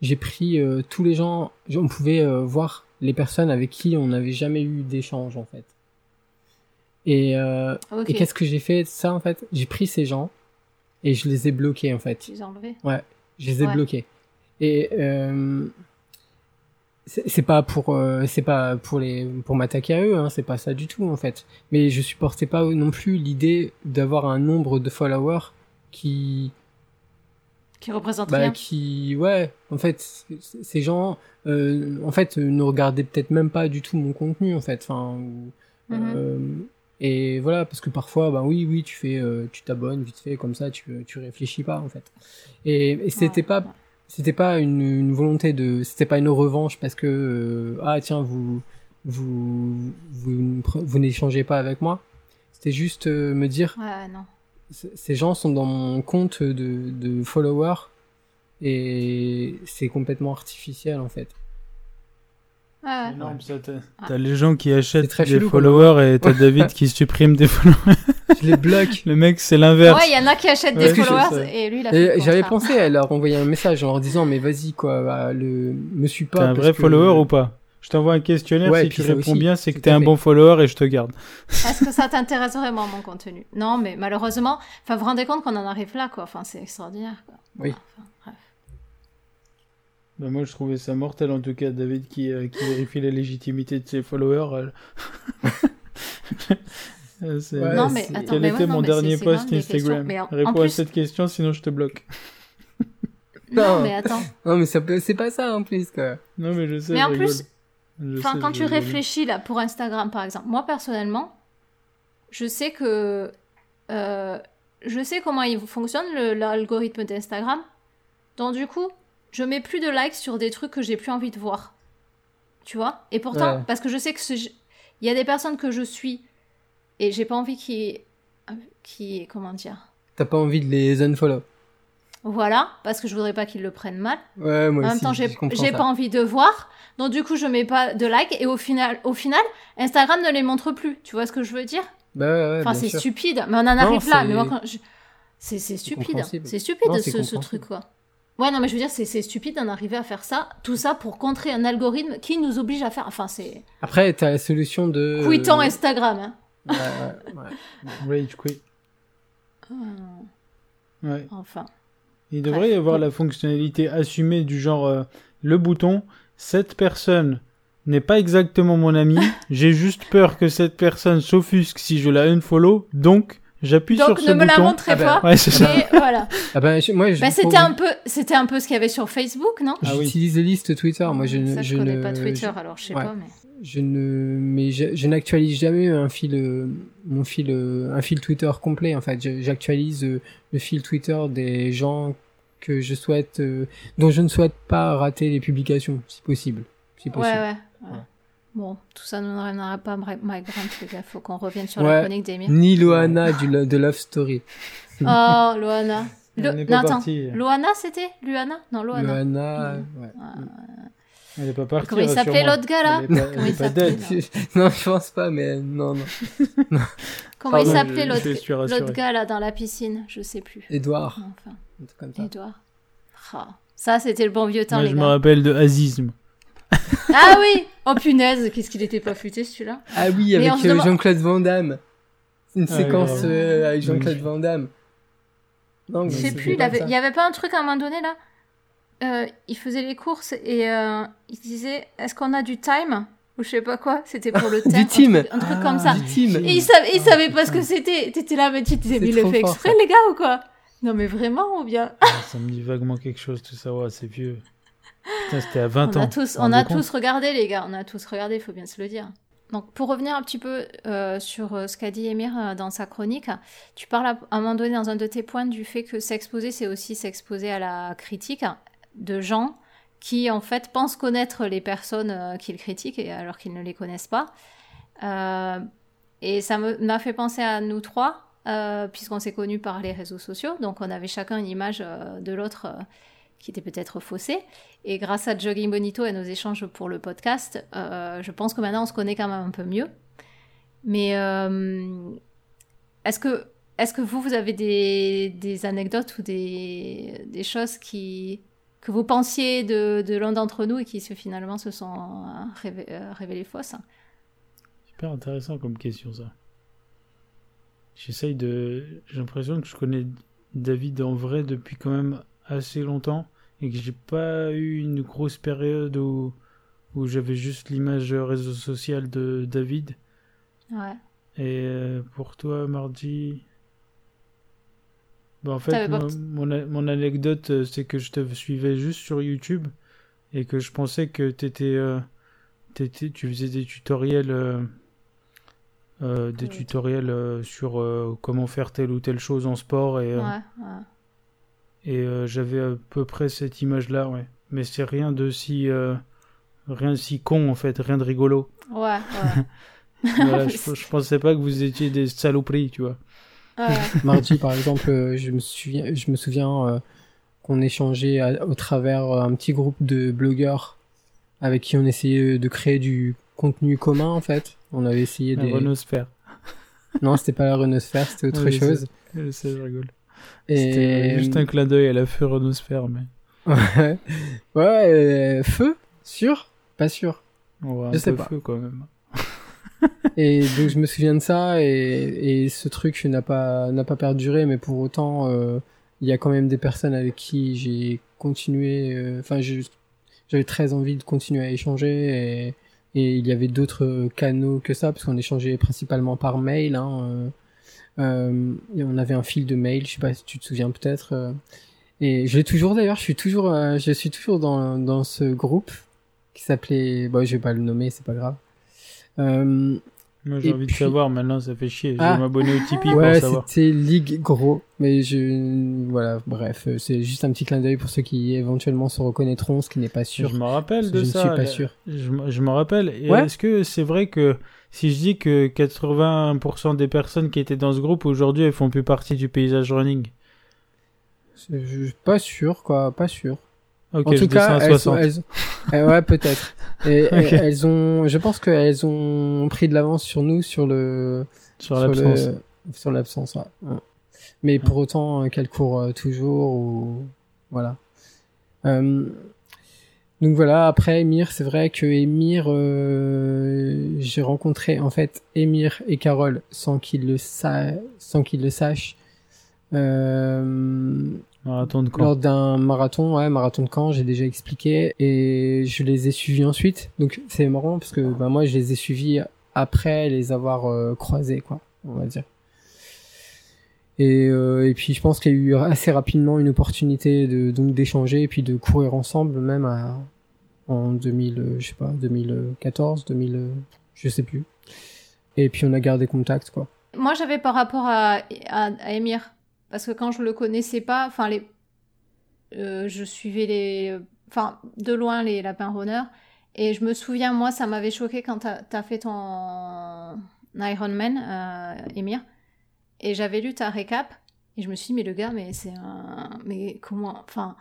J'ai pris euh, tous les gens. On pouvait euh, voir les personnes avec qui on n'avait jamais eu d'échange en fait. Et, euh, Ok, et qu'est-ce que j'ai fait de ça en fait? J'ai pris ces gens et je les ai bloqués en fait. tu les as enlevés? Je les ai Ouais. bloqués. Et euh, c'est pas pour euh, c'est pas pour les pour m'attaquer à eux, hein, c'est pas ça du tout en fait. Mais je supportais pas non plus l'idée d'avoir un nombre de followers qui Qui représentent bah, rien. qui ouais en fait ces gens euh, en fait ne regardaient peut-être même pas du tout mon contenu en fait enfin ou- Mhm. euh, et voilà parce que parfois ben oui oui tu fais euh, tu t'abonnes vite fait comme ça tu tu réfléchis pas en fait et, et c'était Ouais. pas c'était pas une, une volonté de c'était pas une revanche parce que euh, ah tiens vous vous vous, vous n'échangez pas avec moi c'était juste euh, me dire Ouais, non. ces gens sont dans mon compte de, de followers et c'est complètement artificiel en fait Ouais. énorme ça. T'as Ah. les gens qui achètent très des chelou, quoi. followers et t'as David qui supprime des followers. Je les bloque. Le mec, c'est l'inverse. Ouais, il y en a qui achètent Ouais, des followers et lui, il a J'avais pensé à leur envoyer un message en leur disant mais vas-y quoi, bah, le me suis pas. T'es un vrai que- follower ou pas? Je t'envoie un questionnaire, Ouais, si et tu réponds aussi, bien, c'est que t'es un bon follower et je te garde. Est-ce que ça t'intéresse vraiment mon contenu? Non, mais malheureusement, enfin, vous vous rendez compte qu'on en arrive là, quoi. Enfin, c'est extraordinaire. Quoi. Oui. Enfin. Bah, moi, je trouvais ça mortel, en tout cas, David qui, euh, qui vérifie la légitimité de ses followers. euh. C'est- Ouais, non, mais c'est- attends, Quel mais était ouais, non, mon mais dernier c'est- c'est quand post. Instagram Mais en- en Réponds à cette question, sinon je te bloque. Non, Non. mais attends. Non mais ça peut, c'est pas ça en plus quoi. Non, mais je sais. Mais je en rigole. plus, Je Enfin, sais, quand tu rigole. réfléchis là pour Instagram par exemple, moi personnellement, je sais que euh, je sais comment il fonctionne le- l'algorithme d'Instagram. Donc du coup, je mets plus de likes sur des trucs que j'ai plus envie de voir. Tu vois? Et pourtant, Ouais. parce que je sais que il y a des personnes que je suis et j'ai pas envie qui qui comment dire? T'as pas envie de les unfollow. voilà, parce que je voudrais pas qu'ils le prennent mal. Ouais moi En même aussi. temps, j'ai pas envie de voir. Donc du coup, je mets pas de like et au final, au final, Instagram ne les montre plus. Tu vois ce que je veux dire? Bah ouais, ouais, Enfin, c'est stupide. Mais on en arrive là. c'est- Mais moi, je- c'est stupide. C'est stupide Non, ce, truc quoi. Ouais, non, mais je veux dire, c'est c'est stupide d'en arriver à faire ça. Tout ça pour contrer un algorithme qui nous oblige à faire. Enfin, c'est. Après t'as la solution de. Quittons Instagram. Hein. Ouais, ouais, ouais. Rage quit. Hum, Ouais. Enfin. Il devrait Bref. y avoir la fonctionnalité assumée du genre euh, le bouton cette personne n'est pas exactement mon ami, j'ai juste peur que cette personne s'offusque si je la unfollow, donc j'appuie sur Donc, ce ne me la bouton. montrez Ah ben, pas. Ouais, c'est ça. Et voilà. Ah ben je- moi je. Bah, c'était un peu, c'était un peu ce qu'il y avait sur Facebook, non? Ah oui. J'utilise les listes Twitter. Moi je ne. Ça, je, je connais ne- pas Twitter, je- alors je sais ouais. pas, mais. Je ne, mais je, je n'actualise jamais un fil, euh, mon fil, euh, un fil Twitter complet. En fait, Je- j'actualise euh, le fil Twitter des gens que je souhaite, euh, dont je ne souhaite pas rater les publications, si possible. Si Ouais, possible. ouais. ouais. Ouais. Bon, tout ça ne ramènera pas Mike Brandt, les gars. Faut qu'on revienne sur Ouais. la chronique d'Emir. Ni Loana du lo- de Love Story. Oh, Loana. Lo- n'est non, pas attends. parti. Loana, c'était? Luana? Non, Loana. Loana, Mm. ouais. Elle est pas partie. Comment il s'appelait l'autre gars là? Elle est pas, elle est dead. non, je pense pas, mais non, non. Comment il s'appelait je- l'autre gars là dans la piscine? Je sais plus. Edouard, Enfin, un truc comme ça. Edouard. Ah, ça, c'était le bon vieux temps, Moi, les je me rappelle de Azisme. Ah oui Oh punaise, qu'est-ce qu'il était pas futé celui-là Ah oui, Mais avec euh, demande- Jean-Claude Van Damme. Une Ah, séquence euh, avec Jean-Claude. Van Damme. Non, mais Je sais plus, il, avait, il y avait pas un truc à un moment donné là? Euh, Il faisait les courses et euh, il disait Est-ce qu'on a du time? Ou je sais pas quoi, c'était pour le Du thème. un team. truc- Un truc, comme ça. Du team. Et il savait, il savait pas ce que c'était. T'étais là, mais tu t'es C'est mis le fait exprès, ça. les gars, ou quoi? Non, mais vraiment, ou bien? Ah, ça me dit vaguement quelque chose, tout ça. Ouais, c'est vieux. Putain, c'était à 20 On ans. a tous, on a tous regardé, les gars. On a tous regardé, il faut bien se le dire. Donc, pour revenir un petit peu euh, sur euh, ce qu'a dit Emir euh, dans sa chronique, tu parles à, à un moment donné dans un de tes points du fait que s'exposer, c'est aussi s'exposer à la critique de gens qui, en fait, pensent connaître les personnes qu'ils critiquent et- alors qu'ils ne les connaissent pas. Et ça m'a fait penser à nous trois, puisqu'on s'est connus par les réseaux sociaux. Donc, on avait chacun une image de l'autre qui était peut-être faussée. Et grâce à Jogging Bonito et nos échanges pour le podcast, euh, je pense que maintenant on se connaît quand même un peu mieux. Mais euh, est-ce que, est que vous, vous avez des, anecdotes ou des, choses qui, que vous pensiez de, l'un d'entre nous et qui finalement se sont euh, révélées fausses? Super intéressant comme question, ça. J'essaye de. J'ai l'impression que je connais David en vrai depuis quand même assez longtemps et que j'ai pas eu une grosse période où, où j'avais juste l'image réseau social de David. Ouais. Et euh, pour toi, Mardi bah, En fait, mon, mon anecdote, euh, c'est que je te suivais juste sur YouTube et que je pensais que t'étais, euh, t'étais, tu faisais des tutoriels, euh, euh, des tutoriels sur comment faire telle ou telle chose en sport et, Ouais, ouais. Et euh, j'avais à peu près cette image-là, ouais. Mais c'est rien de si, euh, rien de si con en fait, rien de rigolo. Ouais, ouais. Voilà, je, je pensais pas que vous étiez des saloperies, tu vois. Ouais. Mardi, par exemple, euh, je me souviens, je me souviens euh, qu'on échangeait à- au travers un petit groupe de blogueurs avec qui on essayait de créer du contenu commun en fait. On avait essayé La des. Renosphère. Non, c'était pas la Renosphère, c'était autre Oui, chose. Je sais, je rigole. Et C'était juste un clin d'œil à la feu Renosphère, mais. ouais, ouais euh, feu, sûr, pas sûr. Ouais, Je sais peu pas. feu quand même. Et donc je me souviens de ça et, et ce truc n'a pas n'a pas perduré, mais pour autant euh, il y a quand même des personnes avec qui j'ai continué. euh, Enfin, j'avais très envie de continuer à échanger et, et il y avait d'autres canaux que ça parce qu'on échangeait principalement par mail. Hein, on avait un fil de mail, je sais pas si tu te souviens peut-être. euh, et je l'ai toujours d'ailleurs, je suis toujours euh, je suis toujours dans dans ce groupe qui s'appelait. Bon, je vais pas le nommer, c'est pas grave. Euh, Moi, j'ai envie puis- de savoir maintenant, ça fait chier. Je Ah. vais m'abonner au Tipeee ouais, pour savoir. c'était Ligue Gros. Mais je, voilà, bref, euh, c'est juste un petit clin d'œil pour ceux qui éventuellement se reconnaîtront, ce qui n'est pas sûr. Je me rappelle Je de ne ça. suis pas sûr. Je, me- je me rappelle. Et Ouais. Est-ce que c'est vrai que si je dis que 80% des personnes qui étaient dans ce groupe aujourd'hui, elles font plus partie du paysage running? Je, je suis pas sûr, quoi, pas sûr. En tout cas, elles, 60. elles, euh, ouais, peut-être. Et, elles ont, je pense qu'elles ont pris de l'avance sur nous sur le, sur l'absence. sur l'absence, ouais. Ouais. Mais pour autant euh, qu'elles courent euh, toujours ou voilà. Euh, donc voilà. Après Emir, c'est vrai que Emir, euh, j'ai rencontré en fait Emir et Carole sans qu'ils le sa sans qu'ils le sachent. Euh, Marathon de camp. lors d'un marathon, ouais, marathon de camp, j'ai déjà expliqué, et je les ai suivis ensuite. Donc c'est marrant parce que bah, moi je les ai suivis après les avoir euh, croisés, quoi, on va dire. Et, euh, et puis je pense qu'il y a eu assez rapidement une opportunité de donc d'échanger et puis de courir ensemble même à, en 2000, euh, je sais pas, 2014, 2000, euh, je sais plus. Et puis on a gardé contact, quoi. Moi, j'avais par rapport à, à, à Emir, parce que quand je le connaissais pas, enfin, les, euh, je suivais les, enfin, de loin les lapins runners, et je me souviens, moi, ça m'avait choqué quand t'as as fait ton Ironman, euh, Emir, et j'avais lu ta récap, et je me suis dit, mais le gars, mais c'est un, mais comment, enfin,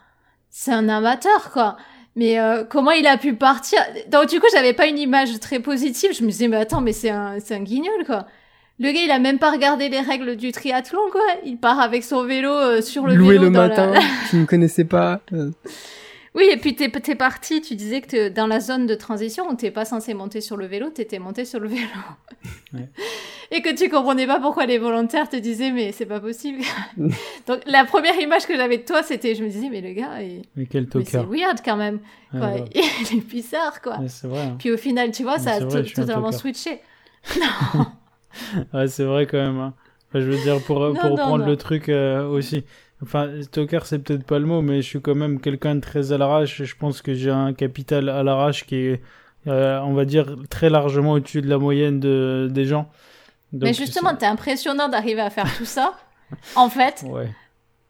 c'est un amateur, quoi. Mais euh, comment il a pu partir? Donc du coup, j'avais pas une image très positive. Je me disais, mais attends, mais c'est un, c'est un guignol, quoi. Le gars, il a même pas regardé les règles du triathlon, quoi. Il part avec son vélo euh, sur le Loué vélo. le dans la- matin, tu ne connaissais pas. euh, Oui, et puis t'es, t'es parti, tu disais que t'es dans la zone de transition où t'es pas censé monter sur le vélo, t'étais monté sur le vélo. Ouais. Et que tu comprenais pas pourquoi les volontaires te disaient, mais c'est pas possible. Donc la première image que j'avais de toi, c'était, je me disais, mais le gars, il- Mais quel mais c'est weird quand même. Quoi. ouais. Il est bizarre, quoi. C'est vrai. hein. Puis au final, tu vois, Mais ça a vrai, totalement switché. Ouais, c'est vrai quand même. hein. Enfin, je veux dire, pour, Non, pour non, prendre non. le truc euh, aussi. Enfin, tocard, c'est peut-être pas le mot, mais je suis quand même quelqu'un de très à l'arrache. et Je pense que j'ai un capital à l'arrache qui est, euh, on va dire, très largement au-dessus de la moyenne de, des gens. Donc, mais justement, t'es impressionnant d'arriver à faire tout ça. En fait, Ouais.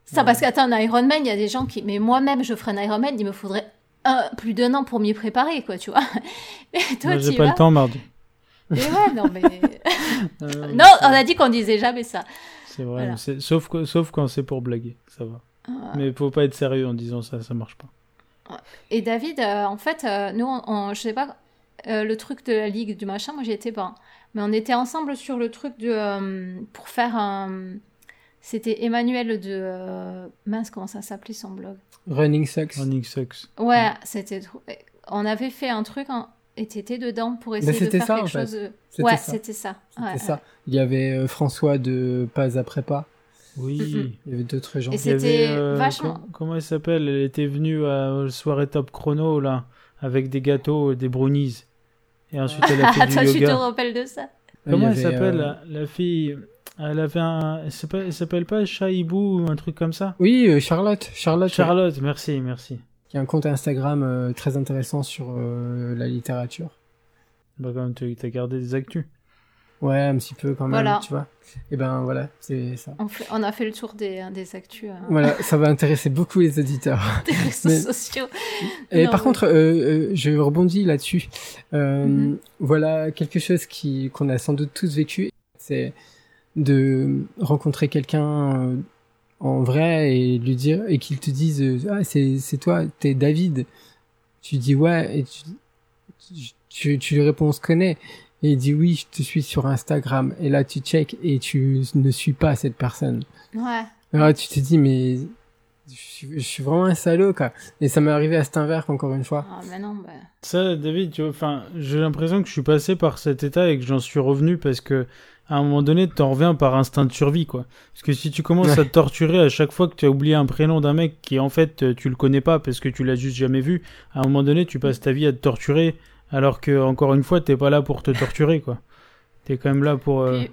ça parce qu'attends, un Ironman, il y a des gens qui. Mais moi-même, je ferais un Ironman, il me faudrait un, plus d'un an pour m'y préparer, quoi, tu vois. Mais toi, j'ai pas vas. le temps, mardi. Et ouais, non, mais. Euh, non, on a dit qu'on disait jamais ça. C'est vrai, Voilà. mais c'est- sauf, que- sauf quand c'est pour blaguer, ça va. Ah. Mais faut pas être sérieux en disant ça, ça marche pas. Et David, euh, en fait, euh, nous, on, on- je sais pas, euh, le truc de la ligue, du machin, moi j'y étais pas. Mais on était ensemble sur le truc de. euh, pour faire un. C'était Emmanuel de. euh, mince, comment ça s'appelait son blog? Running sucks. Running sucks. Ouais, c'était trop. On avait fait un truc en- et t'étais dedans pour essayer de faire ça, quelque en fait. chose. de- C'était Ouais, ça. c'était ça. C'était Ouais, ça. Il y avait euh, François de Pas après pas. Oui. Mm-mm. Il y avait d'autres gens. Et Il y avait, C'était euh, vachement- com- comment elle s'appelle? Elle était venue à la soirée top chrono, là, avec des gâteaux, des brownies. Et ensuite, elle a fait Attends, du tu te rappelles de ça? Y Comment elle s'appelle, euh, la, la fille? Elle avait un... Elle s'appelle, elle s'appelle pas Shaibou ou un truc comme ça? Oui, euh, Charlotte. Charlotte, Charlotte, merci, merci. Qui a un compte Instagram euh, très intéressant sur euh, la littérature. Bah, quand même, tu as gardé des actus. Ouais, un petit peu quand même, Voilà. tu vois. Et ben voilà, c'est ça. on, fait- on a fait le tour des, des actus, euh, Voilà, ça va intéresser beaucoup les auditeurs. des réseaux Mais- sociaux. Et Non, par contre, euh, euh, je rebondis là-dessus. Euh, Mhm. Voilà quelque chose qui qu'on a sans doute tous vécu, c'est de rencontrer quelqu'un euh, en vrai et lui dire et qu'il te dise ah c'est c'est toi, t'es David. Tu dis ouais et tu tu, tu lui réponds, on se connaît. Et il dit oui, je te suis sur Instagram. Et là, tu check et tu ne suis pas cette personne. Ouais. Alors tu te dis, mais je suis, je suis vraiment un salaud, quoi. Et ça m'est arrivé à Steinberg, encore une fois. Ah, non, bah. Ça, David, tu vois, enfin, j'ai l'impression que je suis passé par cet état et que j'en suis revenu parce que à un moment donné, t'en reviens par instinct de survie, quoi. Parce que si tu commences Ouais. à te torturer à chaque fois que tu as oublié un prénom d'un mec qui en fait euh, tu le connais pas parce que tu l'as juste jamais vu, à un moment donné, tu passes ta vie à te torturer alors que encore une fois, t'es pas là pour te torturer, quoi. T'es quand même là pour. euh, Puis,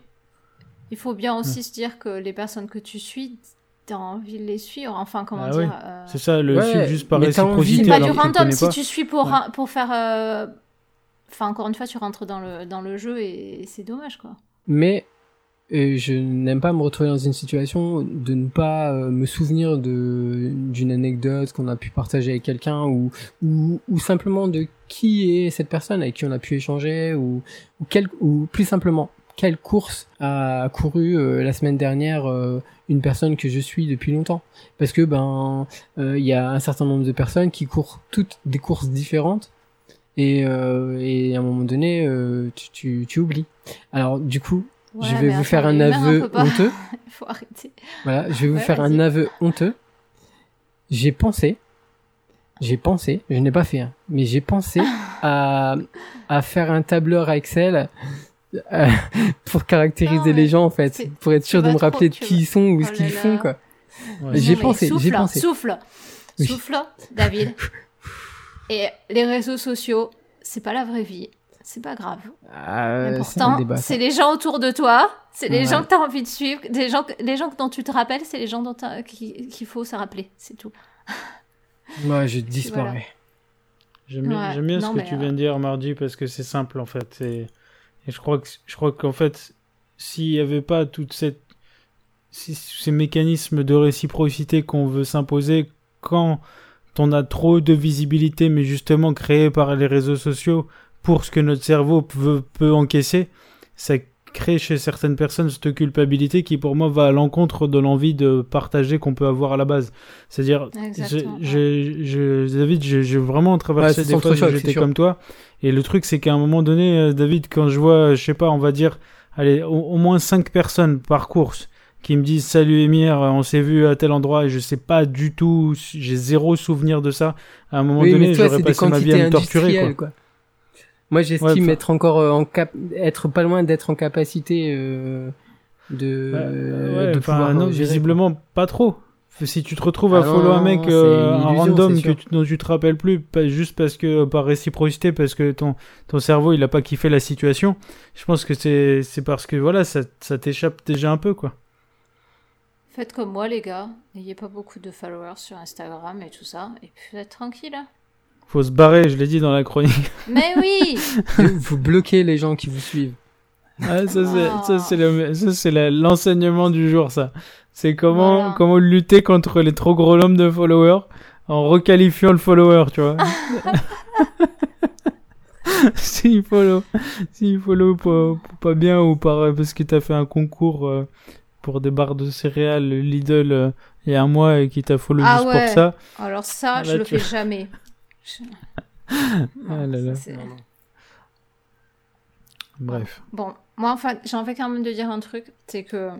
il faut bien aussi se dire que les personnes que tu suis, t'as envie de les suivre. Enfin, comment Ah dire. ouais. euh, C'est ça, le Ouais, suivre juste par réciprocité C'est pas du random. Si pas. tu suis pour, pour faire. euh, Enfin, encore une fois, tu rentres dans le, dans le jeu et c'est dommage, quoi. Mais euh, je n'aime pas me retrouver dans une situation de ne pas euh, me souvenir de d'une anecdote qu'on a pu partager avec quelqu'un ou, simplement de qui est cette personne avec qui on a pu échanger ou quel, ou plus simplement quelle course a couru euh, la semaine dernière une personne que je suis depuis longtemps. Parce que ben il y a un certain nombre de personnes qui courent toutes des courses différentes et, euh, et à un moment donné euh, tu, tu, tu oublies alors du coup Ouais, je vais vous faire un aveu honteux. Il faut arrêter. Voilà, je vais vous Ouais, faire un aveu honteux. J'ai pensé, j'ai pensé, je n'ai pas fait, hein, mais j'ai pensé à, à faire un tableur Excel euh, pour caractériser Non, les gens en fait, pour être sûr de me rappeler de qui ils sont ou Oh ce qu'ils font quoi. Ouais. J'ai pensé, souffle, j'ai pensé. Souffle, Oui. souffle, David. Et les réseaux sociaux, c'est pas la vraie vie. C'est pas grave. Ah, c'est un L'important, c'est les gens autour de toi, c'est les Ouais. gens que tu as envie de suivre, des gens, les gens dont tu te rappelles, c'est les gens dont qu'il faut se rappeler, c'est tout. Moi, je disparais. J'aime bien, Ouais. j'aime bien Non, ce que tu euh, viens de dire, Mardi, parce que c'est simple en fait. Et, et je crois que je crois qu'en fait, s'il n'y avait pas toute cette ces mécanismes de réciprocité qu'on veut s'imposer quand on a trop de visibilité, mais justement créés par les réseaux sociaux pour ce que notre cerveau peut, peut encaisser, ça crée chez certaines personnes cette culpabilité qui pour moi va à l'encontre de l'envie de partager qu'on peut avoir à la base. C'est-à-dire, j'ai- je- David, j'ai vraiment Ouais, traversé c'est des c'est j'étais comme toi. Et le truc, c'est qu'à un moment donné, euh, David, quand je vois, je sais pas, on va dire, allez, au, au moins cinq personnes par course qui me disent salut Émir, on s'est vu à tel endroit et je sais pas du tout, j'ai zéro souvenir de ça. À un moment Oui, donné, j'aurais passé ma vie à me torturer, quoi. Moi, j'estime Ouais, être encore euh, en cap, être pas loin d'être en capacité euh, de, Ouais, euh, ouais, de enfin, pouvoir non, gérer, visiblement pas trop. Si tu te retrouves à Ah non, follow un mec, euh, une un illusion, random que tu- dont tu te rappelles plus, pas, juste parce que par réciprocité, parce que ton ton cerveau il a pas kiffé la situation. Je pense que c'est c'est parce que voilà, ça ça t'échappe déjà un peu quoi. Faites comme moi, les gars. N'ayez pas beaucoup de followers sur Instagram et tout ça. Et puis, vous êtes tranquille. hein. Faut se barrer, je l'ai dit dans la chronique. Mais oui vous bloquez les gens qui vous suivent. Ah, ça c'est Oh. le- l'enseignement du jour ça. C'est comment Voilà. comment lutter contre les trop gros nombres de followers en requalifiant le follower, tu vois. S'il follow, s'il follow pas, pas bien ou par, parce que t'as fait un concours euh, pour des barres de céréales Lidl euh, il y a un mois et qui t'a follow Ah juste ouais. pour ça. Alors ça, Ah, je là, le fais jamais. Je- Ah là là. ça, Bref. Bon, moi, enfin, j'ai envie quand même de dire un truc, c'est que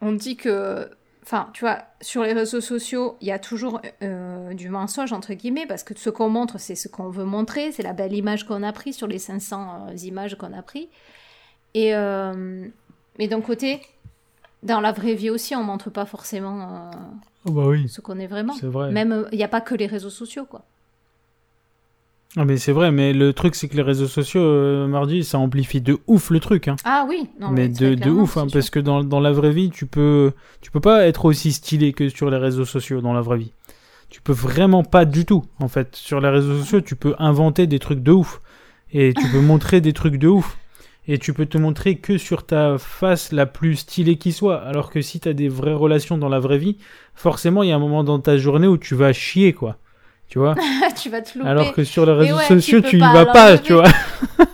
on dit que, enfin, tu vois, sur les réseaux sociaux, il y a toujours euh, du mensonge entre guillemets parce que ce qu'on montre, c'est ce qu'on veut montrer, c'est la belle image qu'on a prise sur les 500 euh, images qu'on a pris. Et euh, mais d'un côté, dans la vraie vie aussi, on montre pas forcément euh, Oh bah oui, ce qu'on est vraiment. c'est vrai. Même, euh, il n'y a pas que les réseaux sociaux, quoi. Ah mais c'est vrai, mais le truc c'est que les réseaux sociaux, euh, mardi, ça amplifie de ouf le truc. Hein. Ah oui, non, mais très de, de ouf, hein, parce que dans, dans la vraie vie, tu peux, tu peux pas être aussi stylé que sur les réseaux sociaux dans la vraie vie. Tu peux vraiment pas du tout, en fait. Sur les réseaux sociaux, tu peux inventer des trucs de ouf. Et tu peux montrer des trucs de ouf. Et tu peux te montrer que sur ta face la plus stylée qui soit. Alors que si t'as des vraies relations dans la vraie vie, forcément, il y a un moment dans ta journée où tu vas chier, quoi. Tu vois tu vas te louper. Alors que sur les réseaux ouais, tu sociaux, peux tu y pas vas pas, tu vois.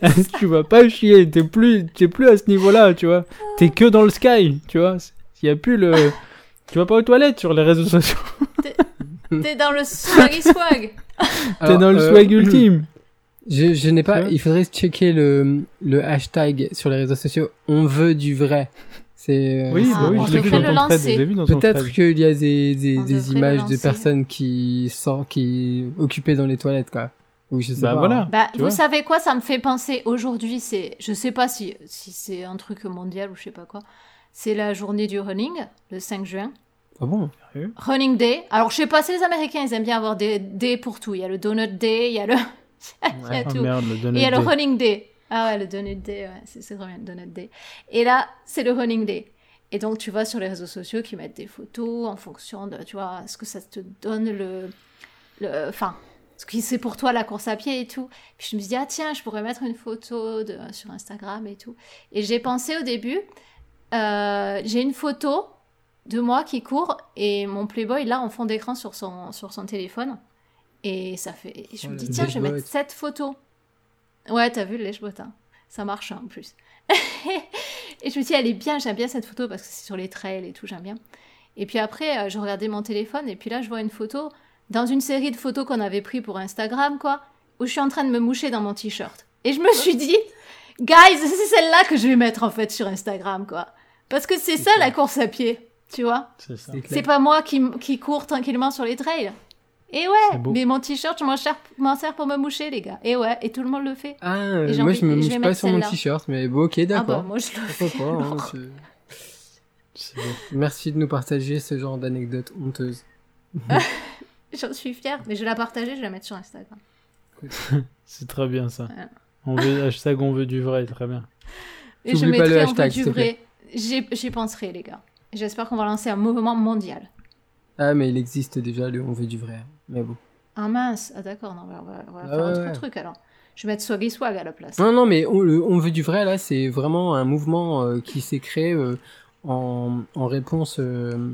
Tu vas pas chier, t'es plus, t'es plus à ce niveau-là, tu vois. T'es que dans le sky, tu vois. Il y a plus le, tu vas pas aux toilettes sur les réseaux sociaux. T'es dans le swaggy swag. T'es dans le euh, swag ultime. Je, je n'ai pas. Il faudrait checker le, le hashtag sur les réseaux sociaux. On veut du vrai. C'est. euh, Oui, Ah, bah oui, on je l'ai vu dans ton thread. vu dans Peut-être qu'il y a des, des, des images de personnes qui sortent, qui occupées dans les toilettes, quoi. Ou je sais Bah pas. voilà. hein. Bah, vous vois savez quoi, ça me fait penser aujourd'hui, c'est, je sais pas si, si c'est un truc mondial ou je sais pas quoi. C'est la journée du running, le 5 juin. Ah bon? Running Day. Alors, je sais pas si les Américains, ils aiment bien avoir des day pour tout. Il y a le Donut Day, il y a le, il y a Ah tout. merde, le Et donut il y a le day. running day. Ah ouais, le donut day, ouais, c'est très bien, le donut day. Et là, c'est le running day. Et donc, tu vois sur les réseaux sociaux qui mettent des photos en fonction de, tu vois, ce que ça te donne le, le, enfin, ce qui c'est pour toi la course à pied et tout. Puis je me suis dit, ah tiens, je pourrais mettre une photo de, sur Instagram et tout. Et j'ai pensé au début, euh, j'ai une photo de moi qui court et mon Playboy là en fond d'écran sur son, sur son téléphone. Et ça fait, et je Oh, me dis, tiens, je vais mettre cette photo. Ouais, t'as vu le lèche-botte, hein. Ça marche hein, en plus. et je me dis, elle est bien, j'aime bien cette photo parce que c'est sur les trails et tout, j'aime bien. Et puis après, euh, je regardais mon téléphone et puis là, je vois une photo dans une série de photos qu'on avait pris pour Instagram, quoi, où je suis en train de me moucher dans mon t-shirt. Et je me suis dit, guys, c'est celle-là que je vais mettre en fait sur Instagram, quoi. Parce que c'est ça la course à pied, tu vois. C'est ça. C'est clair. C'est pas moi qui, qui cours tranquillement sur les trails. Et ouais, mais mon t-shirt, je m'en sers, pour me moucher, les gars. Et ouais, et tout le monde le fait. Ah, euh, Et j'ai moi envie- je me mouche pas sur mon t-shirt, mais bon, ok, Ah bah, d'accord. moi, je le fais. Pas, hein. Merci de nous partager ce genre d'anecdotes honteuses. J'en suis fière, mais je vais la partager, je vais la mettre sur Instagram. C'est très bien ça. On veut, hashtag on veut du vrai, très bien. Et je pas le hashtag, fait s'il du vrai. J'y penserai, les gars. J'espère qu'on va lancer un mouvement mondial. Ah, mais il existe déjà le on veut du vrai. Mais bon. Ah mince, ah d'accord, non, on va, on va- Ah faire un autre ouais. truc alors. Je vais mettre Swaggy Swag à la place. Non, non, mais on, le on veut du vrai, là, c'est vraiment un mouvement euh, qui s'est créé euh, en, en réponse euh,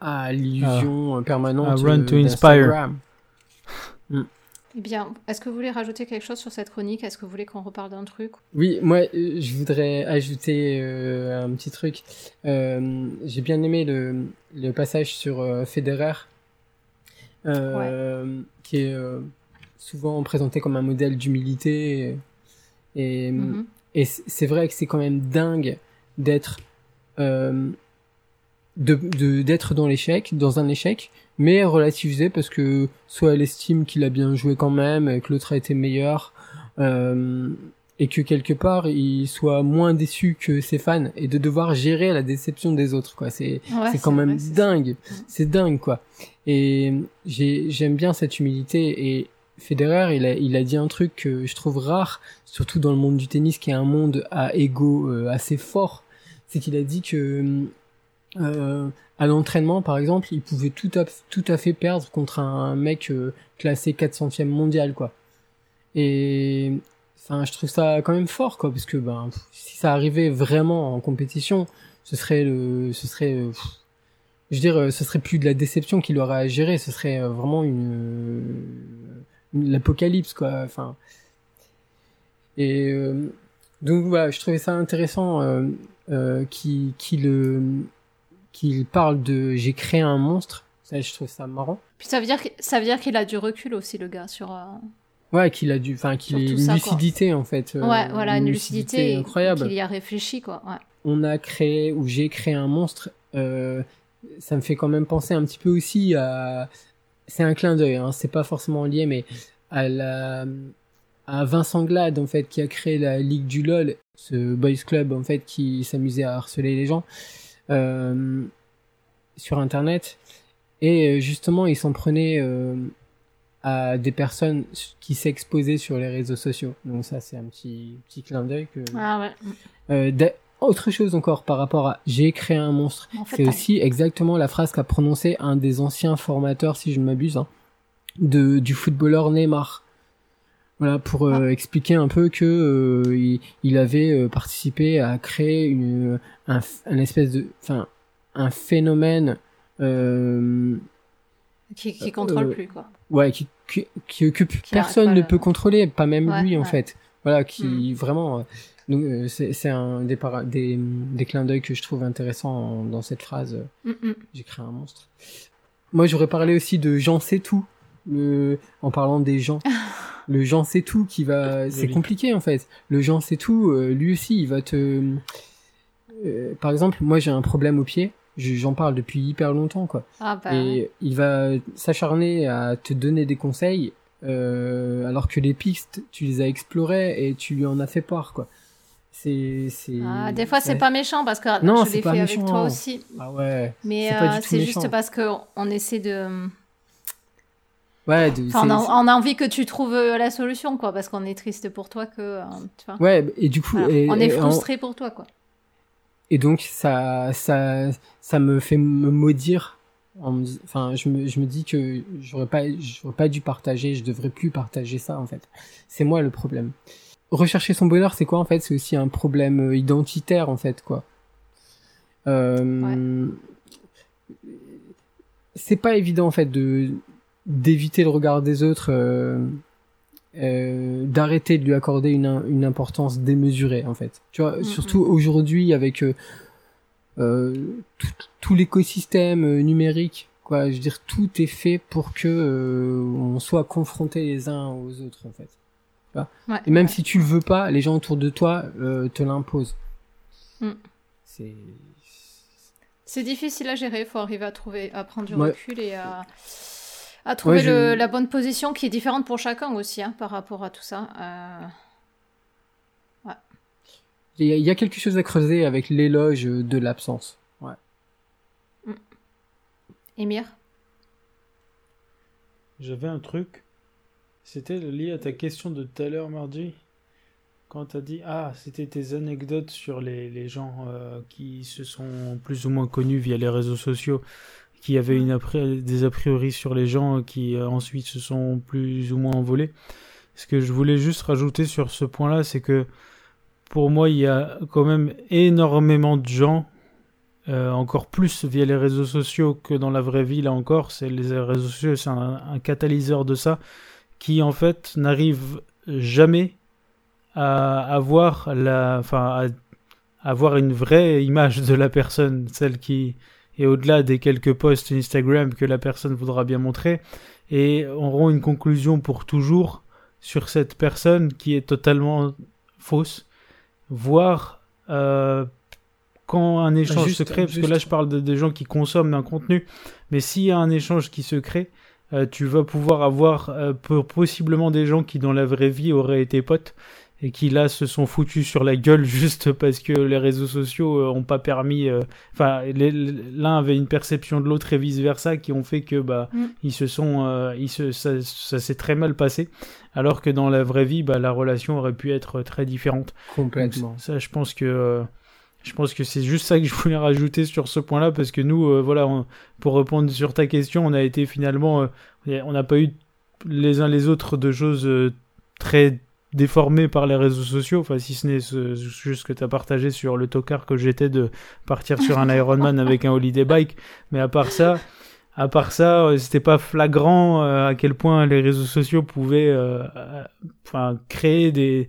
à l'illusion euh, permanente Ah, Run euh, to Inspire. d'Instagram. Eh bien, est-ce que vous voulez rajouter quelque chose sur cette chronique? Est-ce que vous voulez qu'on reparle d'un truc? Oui, moi, euh, je voudrais ajouter euh, un petit truc. Euh, J'ai bien aimé le, le passage sur euh, Federer, euh, qui est euh, souvent présenté comme un modèle d'humilité. Et, et, Mhm. et c'est vrai que c'est quand même dingue d'être euh, de de- d'être dans l'échec, dans un échec, mais relativisé parce que soit elle estime qu'il a bien joué quand même, et que l'autre a été meilleur, euh, et que quelque part il soit moins déçu que ses fans, et de devoir gérer la déception des autres, quoi. C'est Ouais, c'est quand même vrai, dingue, c'est dingue, quoi. Et j'ai j'aime bien cette humilité et Federer, il a, il a dit un truc que je trouve rare, surtout dans le monde du tennis, qui est un monde à ego euh, assez fort. C'est qu'il a dit que euh, à l'entraînement, par exemple, il pouvait tout à, tout à fait perdre contre un mec euh, classé 400e mondial, quoi. Et enfin, je trouve ça quand même fort, quoi, parce que ben, si ça arrivait vraiment en compétition, ce serait le, ce serait, euh, je veux dire, euh, ce serait plus de la déception qu'il aurait à gérer, ce serait euh, vraiment une, l'apocalypse, quoi. Enfin, et euh, donc voilà, je trouvais ça intéressant euh, euh, qu'il parle de j'ai créé un monstre. Ça, je trouve ça marrant. Puis ça veut dire ça veut dire qu'il a du recul aussi, le gars, sur. Ouais, qu'il a du, enfin, qu'il ait une ça, quoi. lucidité en fait. euh, ouais, voilà, une lucidité, incroyable. Qu'il y a réfléchi, quoi. Ouais. on a créé ou j'ai créé un monstre, euh, ça me fait quand même penser un petit peu aussi à, c'est un clin d'œil, hein, c'est pas forcément lié, mais à la, à Vincent Glade en fait qui a créé la Ligue du LOL, ce boys club en fait qui s'amusait à harceler les gens euh, sur internet et euh, justement il s'en prenait euh, à des personnes qui s'exposaient sur les réseaux sociaux. Donc ça c'est un petit petit clin d'œil que Ah ouais. euh, autre chose encore par rapport à j'ai créé un monstre. En fait, C'est aussi exactement la phrase qu'a prononcé un des anciens formateurs, si je ne m'abuse, hein, de du footballeur Neymar. Voilà pour euh, expliquer un peu que euh, il, il avait participé à créer une un, espèce de enfin un phénomène euh, qui, qui contrôle plus, quoi. ouais qui qui, qui- que Qui personne ne peut le- contrôler pas même Ouais, lui en ouais. fait voilà qui vraiment euh, donc euh, c'est c'est un des, des des clins d'œil que je trouve intéressant en- dans cette phrase Mm, mm. j'ai créé un monstre moi j'aurais parlé aussi de Jean sait tout le, en parlant des gens. le gens c'est tout qui va, c'est compliqué en fait. Le gens c'est tout, euh, lui aussi il va te, euh, par exemple, moi j'ai un problème au pied, j'en parle depuis hyper longtemps quoi. Ah bah. ouais. Et il va s'acharner à te donner des conseils, euh, alors que les pistes, tu les as explorées et tu lui en as fait part, quoi. C'est. Ah, des fois, c'est ouais. pas méchant parce que Non, je l'ai fait avec méchant. toi aussi. Ah ouais. Mais C'est euh, juste parce qu'on essaie de. Ouais, de- Enfin, on, a, c'est- on a envie que tu trouves euh, la solution, quoi, parce qu'on est triste pour toi que. euh, tu vois. Ouais, et du coup, Voilà. et, on est frustré pour toi, quoi. Et donc ça, ça, ça me fait me maudire. Enfin, je me, je me dis que j'aurais pas, j'aurais pas dû partager, je devrais plus partager ça en fait. C'est moi le problème. Rechercher son bonheur, c'est quoi en fait? C'est aussi un problème euh, identitaire en fait, quoi. Euh, C'est pas évident en fait de d'éviter le regard des autres, euh, euh, d'arrêter de lui accorder une, une importance démesurée en fait. Tu vois, Mm, surtout aujourd'hui avec euh, euh, tout, tout l'écosystème numérique, quoi. Je veux dire, tout est fait pour que euh, on soit confrontés les uns aux autres en fait. Ouais. Et même si tu le veux pas, les gens autour de toi te l'imposent. Mm. C'est C'est difficile à gérer, il faut arriver à trouver, à prendre du Ouais. recul et à, à trouver Ouais, je- le- la bonne position qui est différente pour chacun aussi, hein, par rapport à tout ça. Euh, il y, a- il y a quelque chose à creuser avec l'éloge de l'absence. Ouais. Émir J'avais un truc. C'était lié à ta question de tout à l'heure, Margie. Quand t'as dit Ah, c'était tes anecdotes sur les, les gens euh, qui se sont plus ou moins connus via les réseaux sociaux, qui avaient des a priori sur les gens qui euh, ensuite se sont plus ou moins envolés. Ce que je voulais juste rajouter sur ce point-là, c'est que pour moi, il y a quand même énormément de gens, euh, encore plus via les réseaux sociaux que dans la vraie vie, là encore, c'est les réseaux sociaux, c'est un, un catalyseur de ça, qui en fait n'arrive jamais à avoir la, enfin, à avoir une vraie image de la personne, celle qui est au-delà des quelques posts Instagram que la personne voudra bien montrer, et auront une conclusion pour toujours sur cette personne qui est totalement fausse, voire euh, quand un échange Juste- se crée, parce que là je parle de, des gens qui consomment un contenu, mais s'il y a un échange qui se crée, euh, tu vas pouvoir avoir euh, possiblement des gens qui dans la vraie vie auraient été potes et qui là se sont foutus sur la gueule juste parce que les réseaux sociaux euh, ont pas permis euh, enfin l'un avait une perception de l'autre et vice versa qui ont fait que bah Mm. ils se sont euh, ils se ça, ça s'est très mal passé alors que dans la vraie vie bah la relation aurait pu être très différente Complètement. donc, ça, je pense que euh, je pense que c'est juste ça que je voulais rajouter sur ce point-là parce que nous, euh, voilà, on- pour répondre sur ta question, on a été finalement, euh, on n'a pas eu les uns les autres de choses euh, très déformées par les réseaux sociaux, enfin si ce n'est ce, juste ce que tu as partagé sur le tocard que j'étais de partir sur un Ironman avec un holiday bike, mais à part ça, à part ça, euh, c'était pas flagrant euh, à quel point les réseaux sociaux pouvaient, euh, enfin, créer des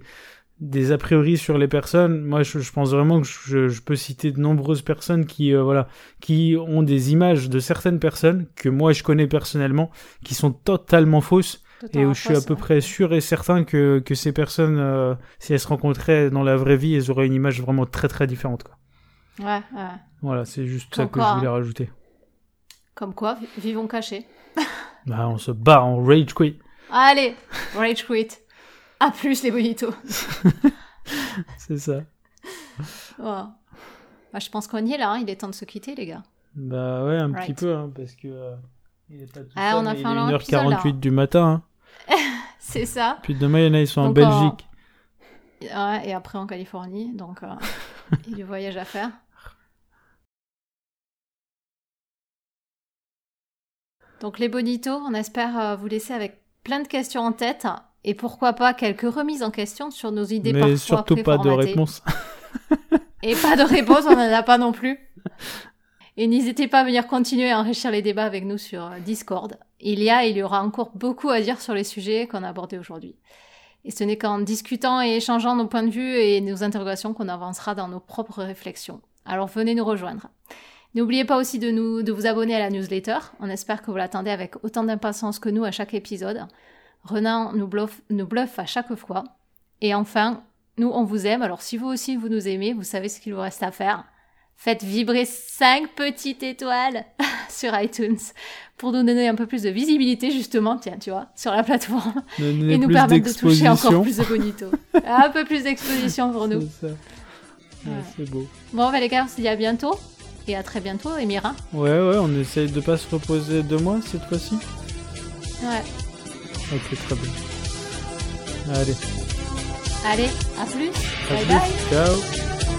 des a priori sur les personnes. Moi, je, je pense vraiment que je, je peux citer de nombreuses personnes qui, euh, voilà, qui ont des images de certaines personnes que moi je connais personnellement, qui sont totalement fausses et où je suis à peu près sûr et certain que, que ces personnes, euh, si elles se rencontraient dans la vraie vie, elles auraient une image vraiment très très différente. Quoi. Ouais, ouais. Voilà, c'est juste ça que quoi, je voulais hein. rajouter. Comme quoi, vi- vivons cachés. Bah, on se barre en rage quit. Allez, rage quit. À plus les bonitos. C'est ça. Oh. Bah, je pense qu'on y est là, hein. il est temps de se quitter les gars. Bah ouais, un Right. petit peu, hein, parce que euh, il est pas tout Ah, seul, on a fait il un est long épisode, là. 1h48 du matin. C'est ça. Puis demain, il y en a, ils sont en Belgique. Ouais, et après en Californie, donc euh, il y a du voyage à faire. Donc les bonitos, on espère euh, vous laisser avec plein de questions en tête et pourquoi pas quelques remises en question sur nos idées Mais parfois surtout pas de réponse. Et pas de réponse, on n'en a pas non plus. Et n'hésitez pas à venir continuer à enrichir les débats avec nous sur euh, Discord. Il y a et il y aura encore beaucoup à dire sur les sujets qu'on a abordés aujourd'hui. Et ce n'est qu'en discutant et échangeant nos points de vue et nos interrogations qu'on avancera dans nos propres réflexions. Alors venez nous rejoindre. N'oubliez pas aussi de, nous, de vous abonner à la newsletter. On espère que vous l'attendez avec autant d'impatience que nous à chaque épisode. Renan nous bluffe, nous bluffe à chaque fois. Et enfin, nous, on vous aime. Alors si vous aussi, vous nous aimez, vous savez ce qu'il vous reste à faire. Faites vibrer 5 petites étoiles sur iTunes pour nous donner un peu plus de visibilité, justement, tiens, tu vois, sur la plateforme. Donner et nous permettre de toucher encore plus de bonito. un peu plus d'exposition pour nous. C'est. Ouais, Ouais. beau. Bon, bah, les gars, on se dit à bientôt. Et à très bientôt, Emira. Ouais, ouais, on essaye de pas se reposer deux mois cette fois-ci. Ouais. Ok, très bien. Allez, Allez, à plus. à bye plus. bye. Ciao.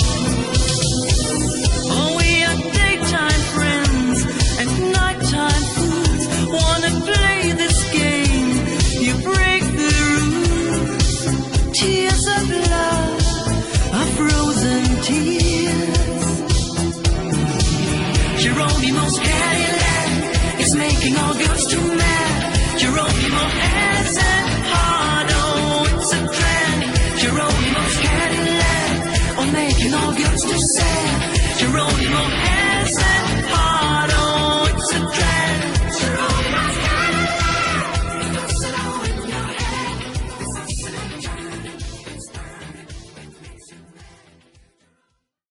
just too sad. You're on your own.